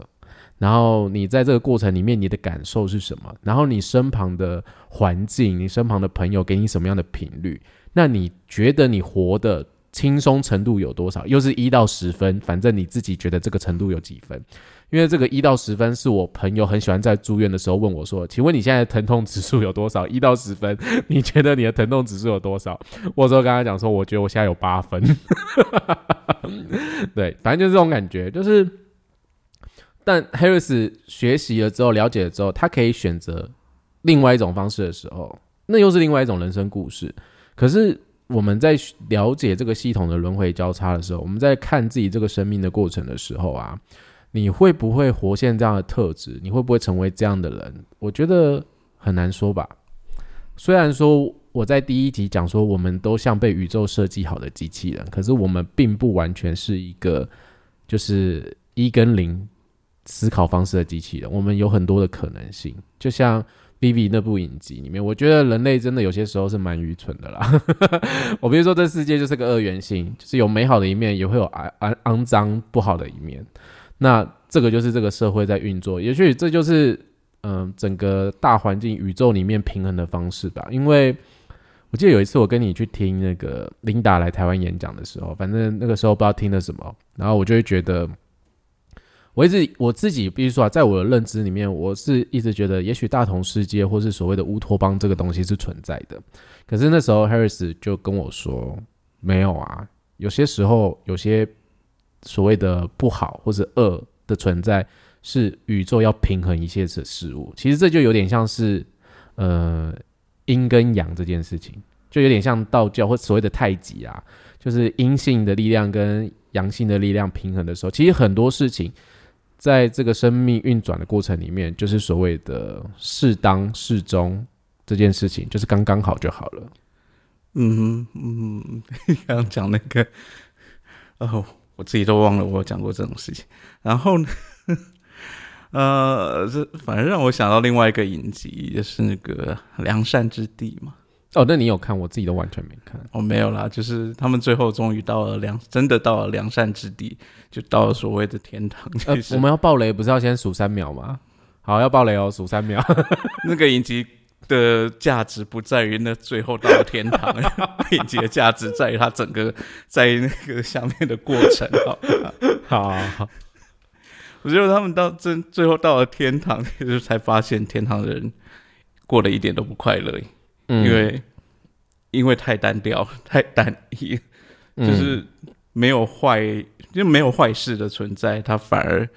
然后你在这个过程里面，你的感受是什么？然后你身旁的环境，你身旁的朋友给你什么样的频率？那你觉得你活的轻松程度有多少？又是一到十分，反正你自己觉得这个程度有几分？因为这个一到十分是我朋友很喜欢在住院的时候问我说：“请问你现在疼痛指数有多少？一到十分，你觉得你的疼痛指数有多少？”我说跟他讲说：“我觉得我现在有八分。”对，反正就是这种感觉，就是。但 Harris 学习了之后，了解了之后，他可以选择另外一种方式的时候，那又是另外一种人生故事。可是我们在了解这个系统的轮回交叉的时候，我们在看自己这个生命的过程的时候啊，你会不会活现这样的特质？你会不会成为这样的人？我觉得很难说吧。虽然说我在第一集讲说，我们都像被宇宙设计好的机器人，可是我们并不完全是一个就是一跟零。思考方式的机器人，我们有很多的可能性。就像《B B》那部影集里面，我觉得人类真的有些时候是蛮愚蠢的啦。我比如说，这世界就是个二元性，就是有美好的一面，也会有肮肮肮脏不好的一面。那这个就是这个社会在运作，也许这就是嗯整个大环境宇宙里面平衡的方式吧。因为我记得有一次我跟你去听那个琳达来台湾演讲的时候，反正那个时候不知道听了什么，然后我就会觉得。我一直我自己必须说啊，在我的认知里面，我是一直觉得，也许大同世界或是所谓的乌托邦这个东西是存在的。可是那时候，Harris 就跟我说，没有啊，有些时候，有些所谓的不好或者恶的存在，是宇宙要平衡一切的事物。其实这就有点像是，呃，阴跟阳这件事情，就有点像道教或所谓的太极啊，就是阴性的力量跟阳性的力量平衡的时候，其实很多事情。在这个生命运转的过程里面，就是所谓的适当适中这件事情，就是刚刚好就好了。嗯嗯，刚刚讲那个，哦，我自己都忘了我讲过这种事情。然后呢，呃，这反正让我想到另外一个影集，就是那个《良善之地》嘛。哦，那你有看？我自己都完全没看。哦，没有啦，就是他们最后终于到了良，真的到了良善之地，就到了所谓的天堂。呃，我们要爆雷，不是要先数三秒吗？好，要爆雷哦，数三秒。那个影集的价值不在于那最后到了天堂，影集的价值在于它整个在那个下面的过程。好 好好，我觉得他们到真最后到了天堂，就是才发现天堂的人过得一点都不快乐。因为因为太单调、太单一，就是没有坏，就没有坏事的存在，它反而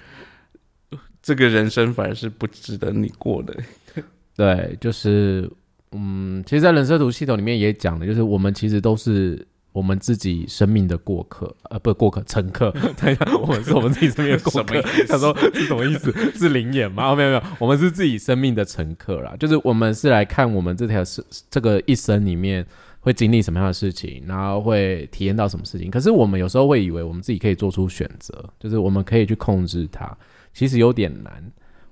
这个人生反而是不值得你过的。对，就是嗯，其实，在人设图系统里面也讲的，就是我们其实都是。我们自己生命的过客，呃，不，过客，乘客。我们是我们自己生命的过客。他说是什么意思？是灵眼吗？没有没有，我们是自己生命的乘客啦。就是我们是来看我们这条是这个一生里面会经历什么样的事情，然后会体验到什么事情。可是我们有时候会以为我们自己可以做出选择，就是我们可以去控制它。其实有点难。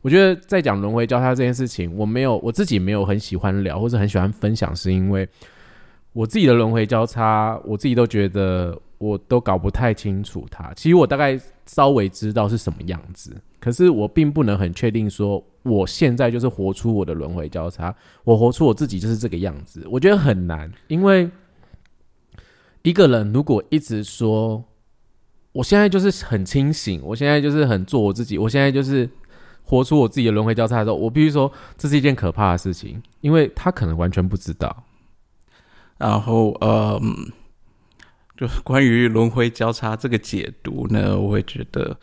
我觉得在讲轮回交叉这件事情，我没有我自己没有很喜欢聊或者很喜欢分享，是因为。我自己的轮回交叉，我自己都觉得我都搞不太清楚它。其实我大概稍微知道是什么样子，可是我并不能很确定说我现在就是活出我的轮回交叉，我活出我自己就是这个样子。我觉得很难，因为一个人如果一直说我现在就是很清醒，我现在就是很做我自己，我现在就是活出我自己的轮回交叉的时候，我必须说这是一件可怕的事情，因为他可能完全不知道。然后，呃，就关于轮回交叉这个解读呢，我会觉得，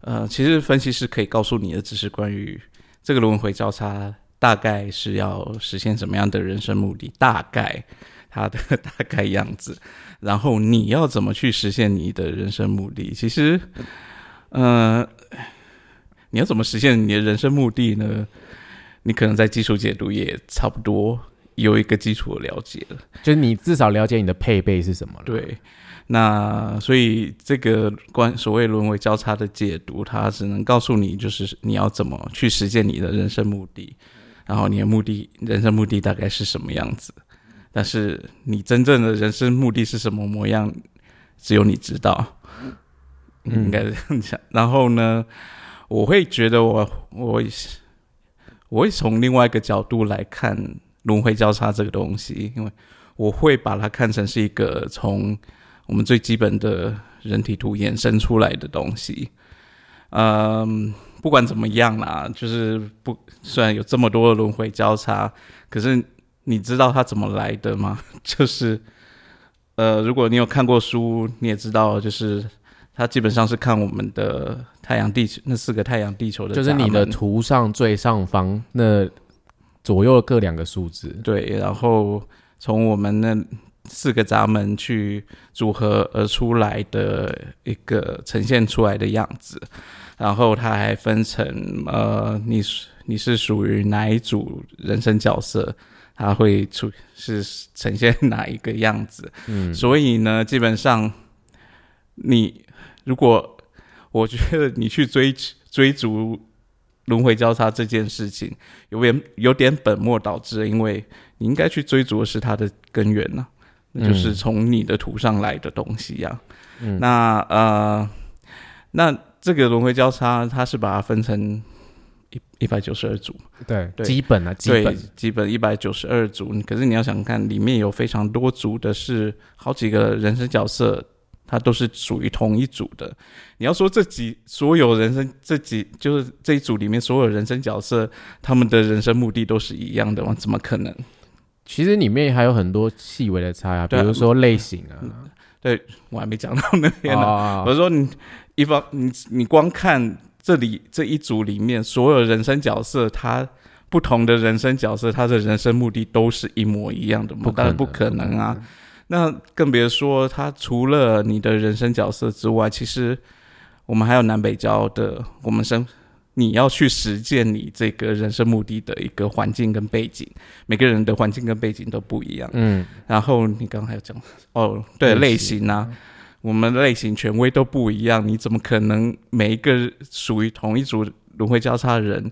呃，其实分析师可以告诉你的只是关于这个轮回交叉大概是要实现什么样的人生目的，大概它的 大概样子，然后你要怎么去实现你的人生目的？其实，呃，你要怎么实现你的人生目的呢？你可能在基础解读也差不多。有一个基础的了解了，就是你至少了解你的配备是什么了。对，那所以这个关所谓轮回交叉的解读，它只能告诉你，就是你要怎么去实现你的人生目的，然后你的目的人生目的大概是什么样子。但是你真正的人生目的是什么模样，只有你知道。嗯应该这样讲。然后呢，我会觉得我我我会从另外一个角度来看轮回交叉这个东西，因为我会把它看成是一个从我们最基本的人体图衍生出来的东西。嗯，不管怎么样啦，就是不虽然有这么多轮回交叉，可是你知道它怎么来的吗？就是呃，如果你有看过书，你也知道，就是它基本上是看我们的太阳、地球那四个太阳、地球的，就是你的图上最上方那左右各两个数字，对，然后从我们那四个闸门去组合而出来的一个呈现出来的样子。然后它还分成呃，你你是属于哪一组人生角色，它会出是呈现哪一个样子。嗯，所以呢，基本上你如果我觉得你去追追逐轮回交叉这件事情，有点有点本末倒置，因为你应该去追逐的是它的根源呢，那就是从你的图上来的东西呀。嗯，那呃，那。这个轮回交叉，它是把它分成一一百九十二组，对，基本啊，基本基本一百九十二组。可是你要想看，里面有非常多组的是好几个人生角色，它都是属于同一组的。你要说这几所有人生这几就是这一组里面所有人生角色，他们的人生目的都是一样的吗？怎么可能？其实里面还有很多细微的差啊，比如说类型啊。对我还没讲到那边呢。我说你。一方，你你光看这里这一组里面所有人生角色，他不同的人生角色，他的人生目的都是一模一样的吗？当然不可能啊！那更别说他除了你的人生角色之外，其实我们还有南北交的，我们生你要去实践你这个人生目的的一个环境跟背景，每个人的环境跟背景都不一样。嗯，然后你刚刚还有讲哦，对类型啊。我们类型权威都不一样，你怎么可能每一个属于同一组轮回交叉的人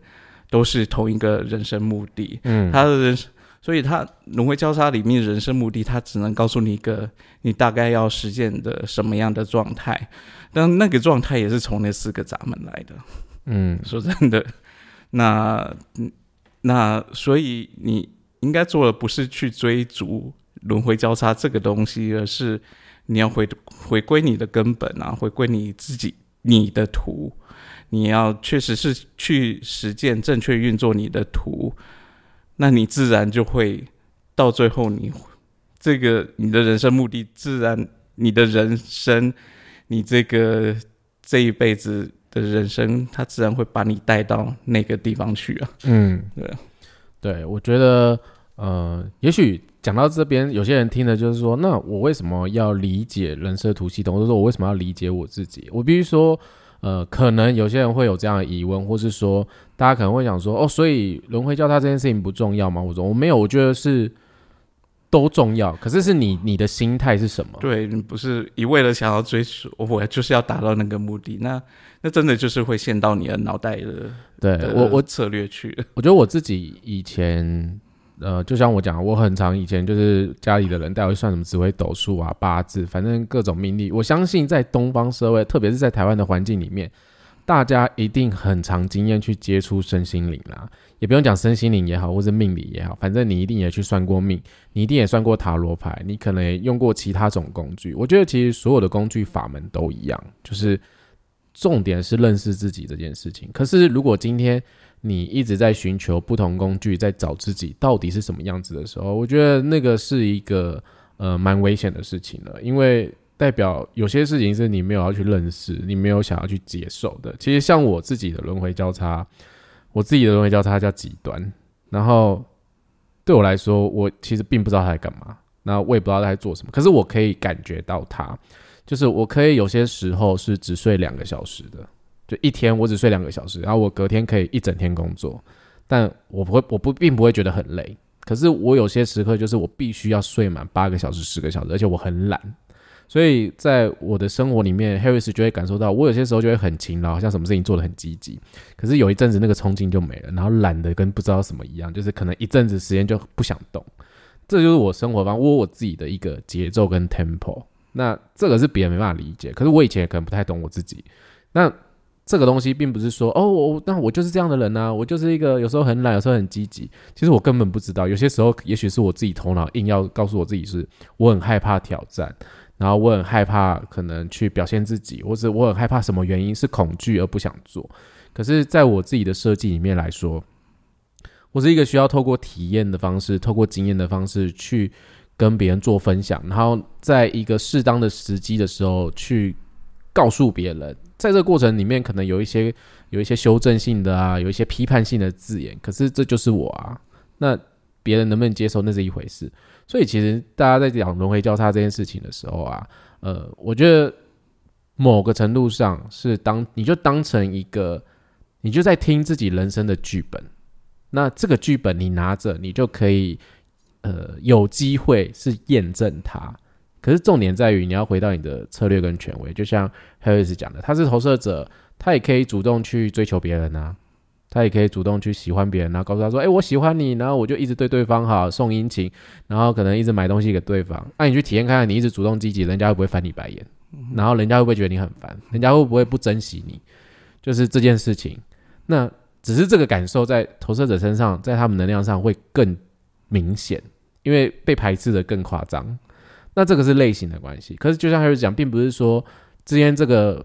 都是同一个人生目的？嗯，他的人，所以它轮回交叉里面人生目的，它只能告诉你一个你大概要实践的什么样的状态，但那个状态也是从那四个闸门来的。嗯，说真的，那那所以你应该做的不是去追逐轮回交叉这个东西，而是。你要回回归你的根本啊，回归你自己你的图，你要确实是去实践正确运作你的图，那你自然就会到最后，你这个你的人生目的，自然你的人生，你这个这一辈子的人生，它自然会把你带到那个地方去啊。嗯，对，对我觉得，呃，也许。讲到这边，有些人听的就是说，那我为什么要理解人设图系统？或者说，我为什么要理解我自己？我必须说，呃，可能有些人会有这样的疑问，或是说，大家可能会想说，哦，所以轮回交叉这件事情不重要吗？我说我没有，我觉得是都重要。可是是你你的心态是什么？对，不是一味的想要追求，我就是要达到那个目的，那那真的就是会陷到你的脑袋的。对我我策略去，我觉得我自己以前。呃，就像我讲，我很长以前就是家里的人带我去算什么紫微斗数啊、八字，反正各种命理。我相信在东方社会，特别是在台湾的环境里面，大家一定很长经验去接触身心灵啦。也不用讲身心灵也好，或者命理也好，反正你一定也去算过命，你一定也算过塔罗牌，你可能也用过其他种工具。我觉得其实所有的工具法门都一样，就是重点是认识自己这件事情。可是如果今天，你一直在寻求不同工具，在找自己到底是什么样子的时候，我觉得那个是一个呃蛮危险的事情了，因为代表有些事情是你没有要去认识，你没有想要去接受的。其实像我自己的轮回交叉，我自己的轮回交叉叫极端，然后对我来说，我其实并不知道他在干嘛，那我也不知道他在做什么，可是我可以感觉到他，就是我可以有些时候是只睡两个小时的。就一天我只睡两个小时，然后我隔天可以一整天工作，但我不会，我不并不会觉得很累。可是我有些时刻就是我必须要睡满八个小时、十个小时，而且我很懒，所以在我的生活里面，Harris 就会感受到我有些时候就会很勤劳，好像什么事情做的很积极。可是有一阵子那个冲劲就没了，然后懒得跟不知道什么一样，就是可能一阵子时间就不想动。这就是我生活方我我自己的一个节奏跟 tempo。那这个是别人没办法理解，可是我以前也可能不太懂我自己。那这个东西并不是说哦，我那我就是这样的人啊，我就是一个有时候很懒，有时候很积极。其实我根本不知道，有些时候也许是我自己头脑硬要告诉我自己是我很害怕挑战，然后我很害怕可能去表现自己，或者我很害怕什么原因是恐惧而不想做。可是在我自己的设计里面来说，我是一个需要透过体验的方式，透过经验的方式去跟别人做分享，然后在一个适当的时机的时候去告诉别人，在这个过程里面可能有一些有一些修正性的啊，有一些批判性的字眼，可是这就是我啊，那别人能不能接受那是一回事。所以其实大家在讲轮回交叉这件事情的时候啊，呃，我觉得某个程度上是当你就当成一个，你就在听自己人生的剧本。那这个剧本你拿着，你就可以，呃，有机会是验证它。可是重点在于你要回到你的策略跟权威，就像 Harris 讲的，他是投射者，他也可以主动去追求别人啊，他也可以主动去喜欢别人，然后告诉他说：“哎，我喜欢你。”然后我就一直对对方好，送殷勤，然后可能一直买东西给对方。那你去体验看看，你一直主动积极，人家会不会翻你白眼？然后人家会不会觉得你很烦？人家会不会不珍惜你？就是这件事情。那。只是这个感受在投射者身上，在他们能量上会更明显，因为被排斥的更夸张。那这个是类型的关系。可是就像还是讲，并不是说之间这个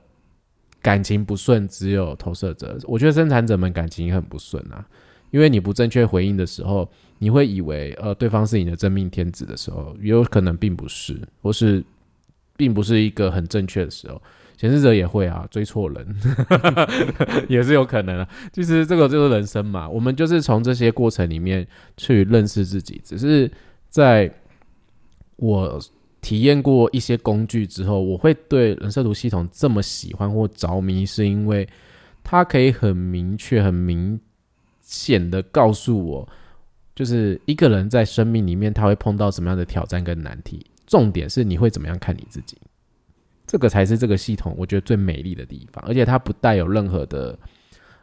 感情不顺只有投射者，我觉得生产者们感情也很不顺啊。因为你不正确回应的时候，你会以为呃对方是你的真命天子的时候，也有可能并不是，或是并不是一个很正确的时候。显示者也会啊，追错人 也是有可能啊。其实这个就是人生嘛，我们就是从这些过程里面去认识自己。只是在我体验过一些工具之后，我会对人设图系统这么喜欢或着迷，是因为它可以很明确、很明显的告诉我，就是一个人在生命里面他会碰到什么样的挑战跟难题。重点是你会怎么样看你自己。这个才是这个系统我觉得最美丽的地方，而且它不带有任何的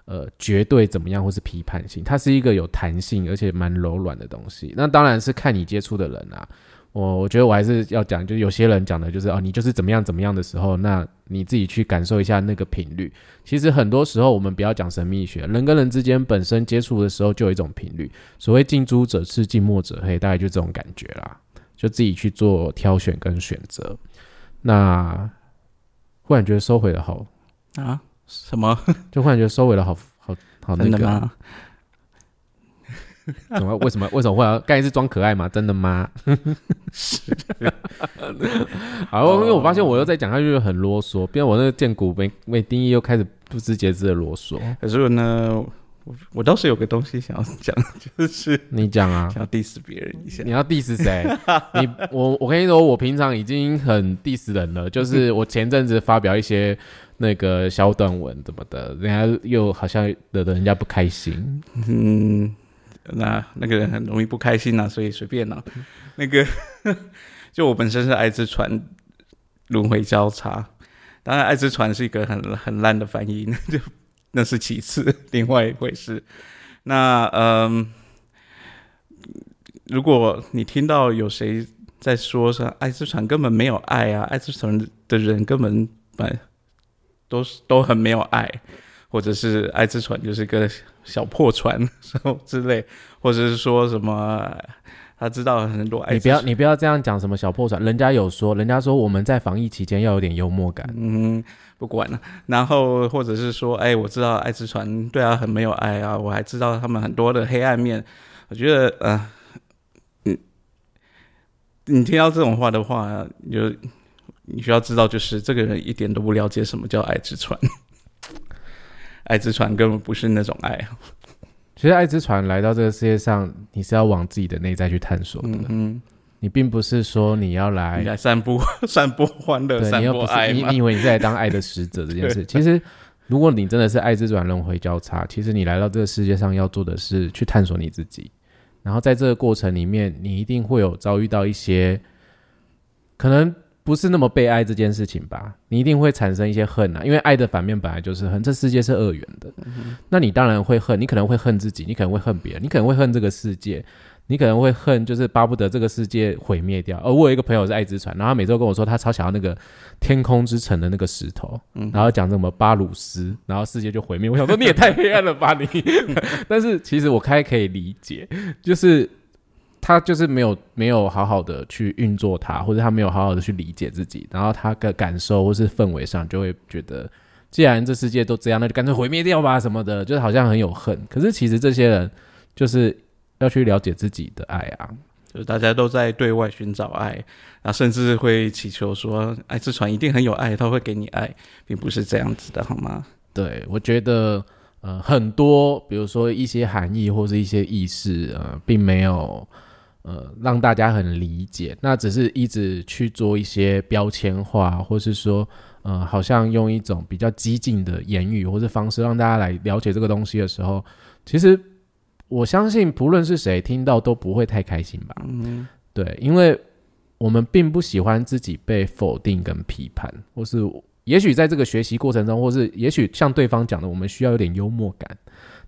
呃绝对怎么样或是批判性，它是一个有弹性而且蛮柔软的东西。那当然是看你接触的人啊，我我觉得我还是要讲，就有些人讲的就是哦，你就是怎么样怎么样的时候，那你自己去感受一下那个频率。其实很多时候我们不要讲神秘学，人跟人之间本身接触的时候就有一种频率，所谓近朱者赤，近墨者黑，大概就这种感觉啦，就自己去做挑选跟选择。那忽然觉得收回的好啊？什么？就忽然觉得收回的好好好那个？怎么？为什么？为什么会要？刚才是装可爱吗？真的吗？是。好，因为我发现我又在讲下去很啰嗦，变我那个剑骨没没定义，又开始不知节制的啰嗦。可是呢？我我倒是有个东西想要讲，就是你讲啊，想要 diss 别人一下。你要 diss 谁？你我我跟你说，我平常已经很 diss 人了。就是我前阵子发表一些那个小短文怎么的，人家又好像惹得人家不开心。嗯，那那个人很容易不开心呐，所以随便啦。那个 就我本身是爱之船轮回交叉，当然爱之船是一个很很烂的翻译，那就。那是其次，另外一回事。那嗯，如果你听到有谁在说说爱之船根本没有爱啊，爱之船的人根本本都是都很没有爱，或者是爱之船就是个小破船什 么之类，或者是说什么。他知道很多，你不要你不要这样讲什么小破船，人家有说，人家说我们在防疫期间要有点幽默感。嗯，不管了。然后或者是说，哎，我知道爱之船对啊很没有爱啊，我还知道他们很多的黑暗面。我觉得，呃，你你听到这种话的话，就你需要知道，就是这个人一点都不了解什么叫爱之船，爱之船根本不是那种爱。其实，爱之船来到这个世界上，你是要往自己的内在去探索的。嗯，你并不是说你要来来散播、散播欢乐、散播爱你你以为你是来当爱的使者这件 事？其实，如果你真的是爱之船轮回交叉，其实你来到这个世界上要做的是去探索你自己。然后，在这个过程里面，你一定会有遭遇到一些可能。不是那么被爱这件事情吧？你一定会产生一些恨啊，因为爱的反面本来就是恨。这世界是二元的，那你当然会恨，你可能会恨自己，你可能会恨别人，你可能会恨这个世界。你可能会恨，就是巴不得这个世界毁灭掉。而我有一个朋友是爱之船，然后他每周跟我说，他超想要那个天空之城的那个石头，然后讲什么巴鲁斯，然后世界就毁灭。我想说你也太黑暗了吧你！但是其实我开可以理解，就是他就是没有没有好好的去运作它，或者他没有好好的去理解自己，然后他的感受或是氛围上就会觉得，既然这世界都这样，那就干脆毁灭掉吧什么的，就是好像很有恨。可是其实这些人就是。要去了解自己的爱啊，就是大家都在对外寻找爱，然后甚至会祈求说，爱之船一定很有爱，他会给你爱，并不是这样子的，好吗？对，我觉得，呃，很多，比如说一些含义或是一些意识，呃，并没有，呃，让大家很理解，那只是一直去做一些标签化，或是说，呃，好像用一种比较激进的言语或者方式让大家来了解这个东西的时候，其实。我相信，不论是谁听到都不会太开心吧。嗯，对，因为我们并不喜欢自己被否定跟批判，或是也许在这个学习过程中，或是也许像对方讲的，我们需要有点幽默感。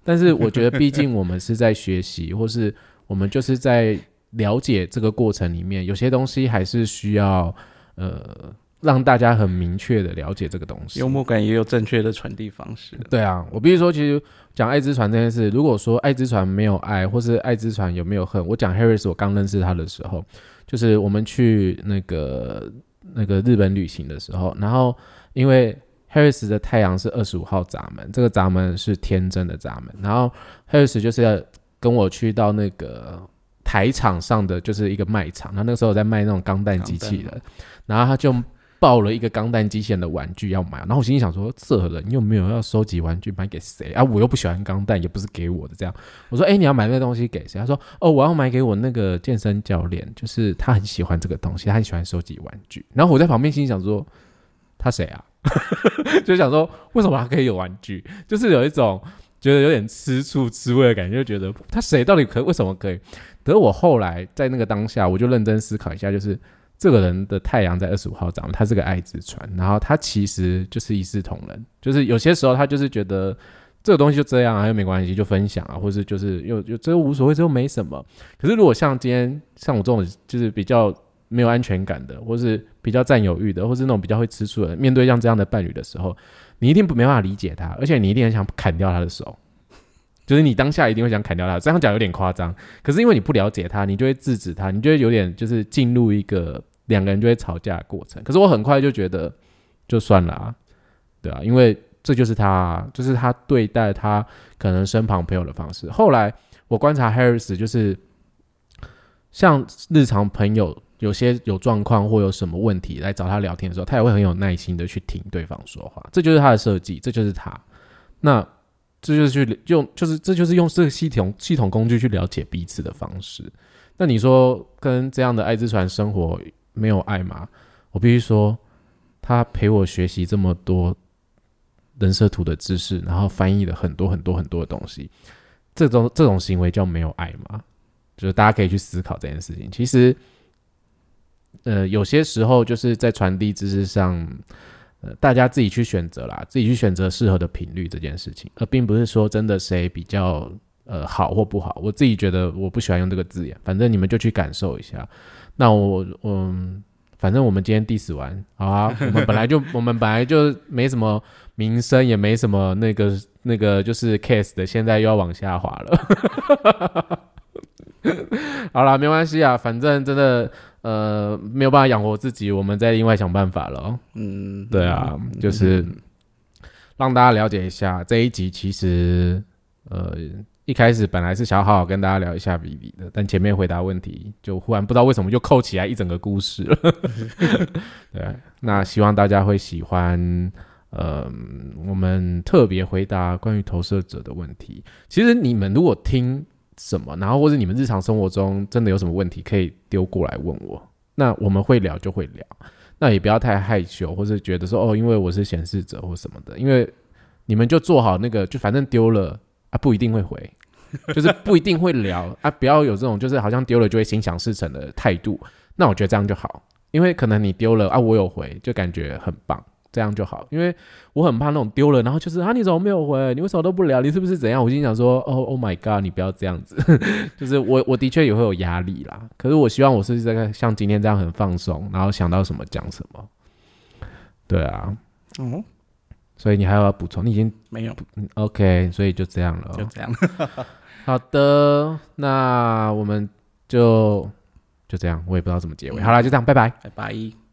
但是我觉得，毕竟我们是在学习，或是我们就是在了解这个过程里面，有些东西还是需要呃。让大家很明确的了解这个东西，幽默感也有正确的传递方式。对啊，我比如说，其实讲爱之船这件事，如果说爱之船没有爱，或是爱之船有没有恨，我讲 Harris，我刚认识他的时候，就是我们去那个那个日本旅行的时候，然后因为 Harris 的太阳是二十五号闸门，这个闸门是天真的闸门，然后 Harris 就是要跟我去到那个台场上的就是一个卖场，他那个时候在卖那种钢弹机器人，然后他就。抱了一个钢弹机器人的玩具要买，然后我心里想说：这人又没有要收集玩具，买给谁啊？我又不喜欢钢弹，也不是给我的。这样，我说：哎，你要买那个东西给谁？他说：哦，我要买给我那个健身教练，就是他很喜欢这个东西，他很喜欢收集玩具。然后我在旁边心里想说：他谁啊？就想说为什么他可以有玩具？就是有一种觉得有点吃醋吃味的感觉，就觉得他谁到底可为什么可以？可是我后来在那个当下，我就认真思考一下，就是。这个人的太阳在二十五号长，他是个爱之船，然后他其实就是一视同仁，就是有些时候他就是觉得这个东西就这样啊，又没关系，就分享啊，或者就是又又这无所谓，这又没什么。可是如果像今天像我这种就是比较没有安全感的，或是比较占有欲的，或是那种比较会吃醋的，面对像这样的伴侣的时候，你一定没办法理解他，而且你一定很想砍掉他的手，就是你当下一定会想砍掉他。这样讲有点夸张，可是因为你不了解他，你就会制止他，你就会有点就是进入一个。两个人就会吵架的过程，可是我很快就觉得就算了啊，对啊，因为这就是他，就是他对待他可能身旁朋友的方式。后来我观察 Harris，就是像日常朋友有些有状况或有什么问题来找他聊天的时候，他也会很有耐心的去听对方说话，这就是他的设计，这就是他。那这就是去用，就是这就是用这个系统系统工具去了解彼此的方式。那你说跟这样的爱之船生活？没有爱吗？我必须说，他陪我学习这么多人设图的知识，然后翻译了很多很多很多的东西。这种这种行为叫没有爱吗？就是大家可以去思考这件事情。其实，呃，有些时候就是在传递知识上，呃，大家自己去选择啦，自己去选择适合的频率这件事情，而并不是说真的谁比较呃好或不好。我自己觉得我不喜欢用这个字眼，反正你们就去感受一下。那我嗯，反正我们今天 diss 完，好啊。我们本来就 我们本来就没什么名声，也没什么那个那个就是 case 的，现在又要往下滑了。好了，没关系啊，反正真的呃没有办法养活自己，我们再另外想办法了。嗯，对啊，就是让大家了解一下这一集，其实呃。一开始本来是想好好跟大家聊一下 B B 的，但前面回答问题就忽然不知道为什么就扣起来一整个故事了。对，那希望大家会喜欢，呃，我们特别回答关于投射者的问题。其实你们如果听什么，然后或者你们日常生活中真的有什么问题，可以丢过来问我，那我们会聊就会聊。那也不要太害羞，或者觉得说哦，因为我是显示者或什么的，因为你们就做好那个，就反正丢了啊，不一定会回。就是不一定会聊啊，不要有这种就是好像丢了就会心想事成的态度。那我觉得这样就好，因为可能你丢了啊，我有回，就感觉很棒。这样就好，因为我很怕那种丢了，然后就是啊，你怎么没有回？你为什么都不聊？你是不是怎样？我心想说，哦，Oh my god，你不要这样子，就是我我的确也会有压力啦。可是我希望我是这个像今天这样很放松，然后想到什么讲什么。对啊，哦，所以你还有要补充？你已经没有，嗯 OK，所以就这样了哦。就这样。好的，那我们就就这样，我也不知道怎么结尾。好啦，就这样，拜拜。拜拜。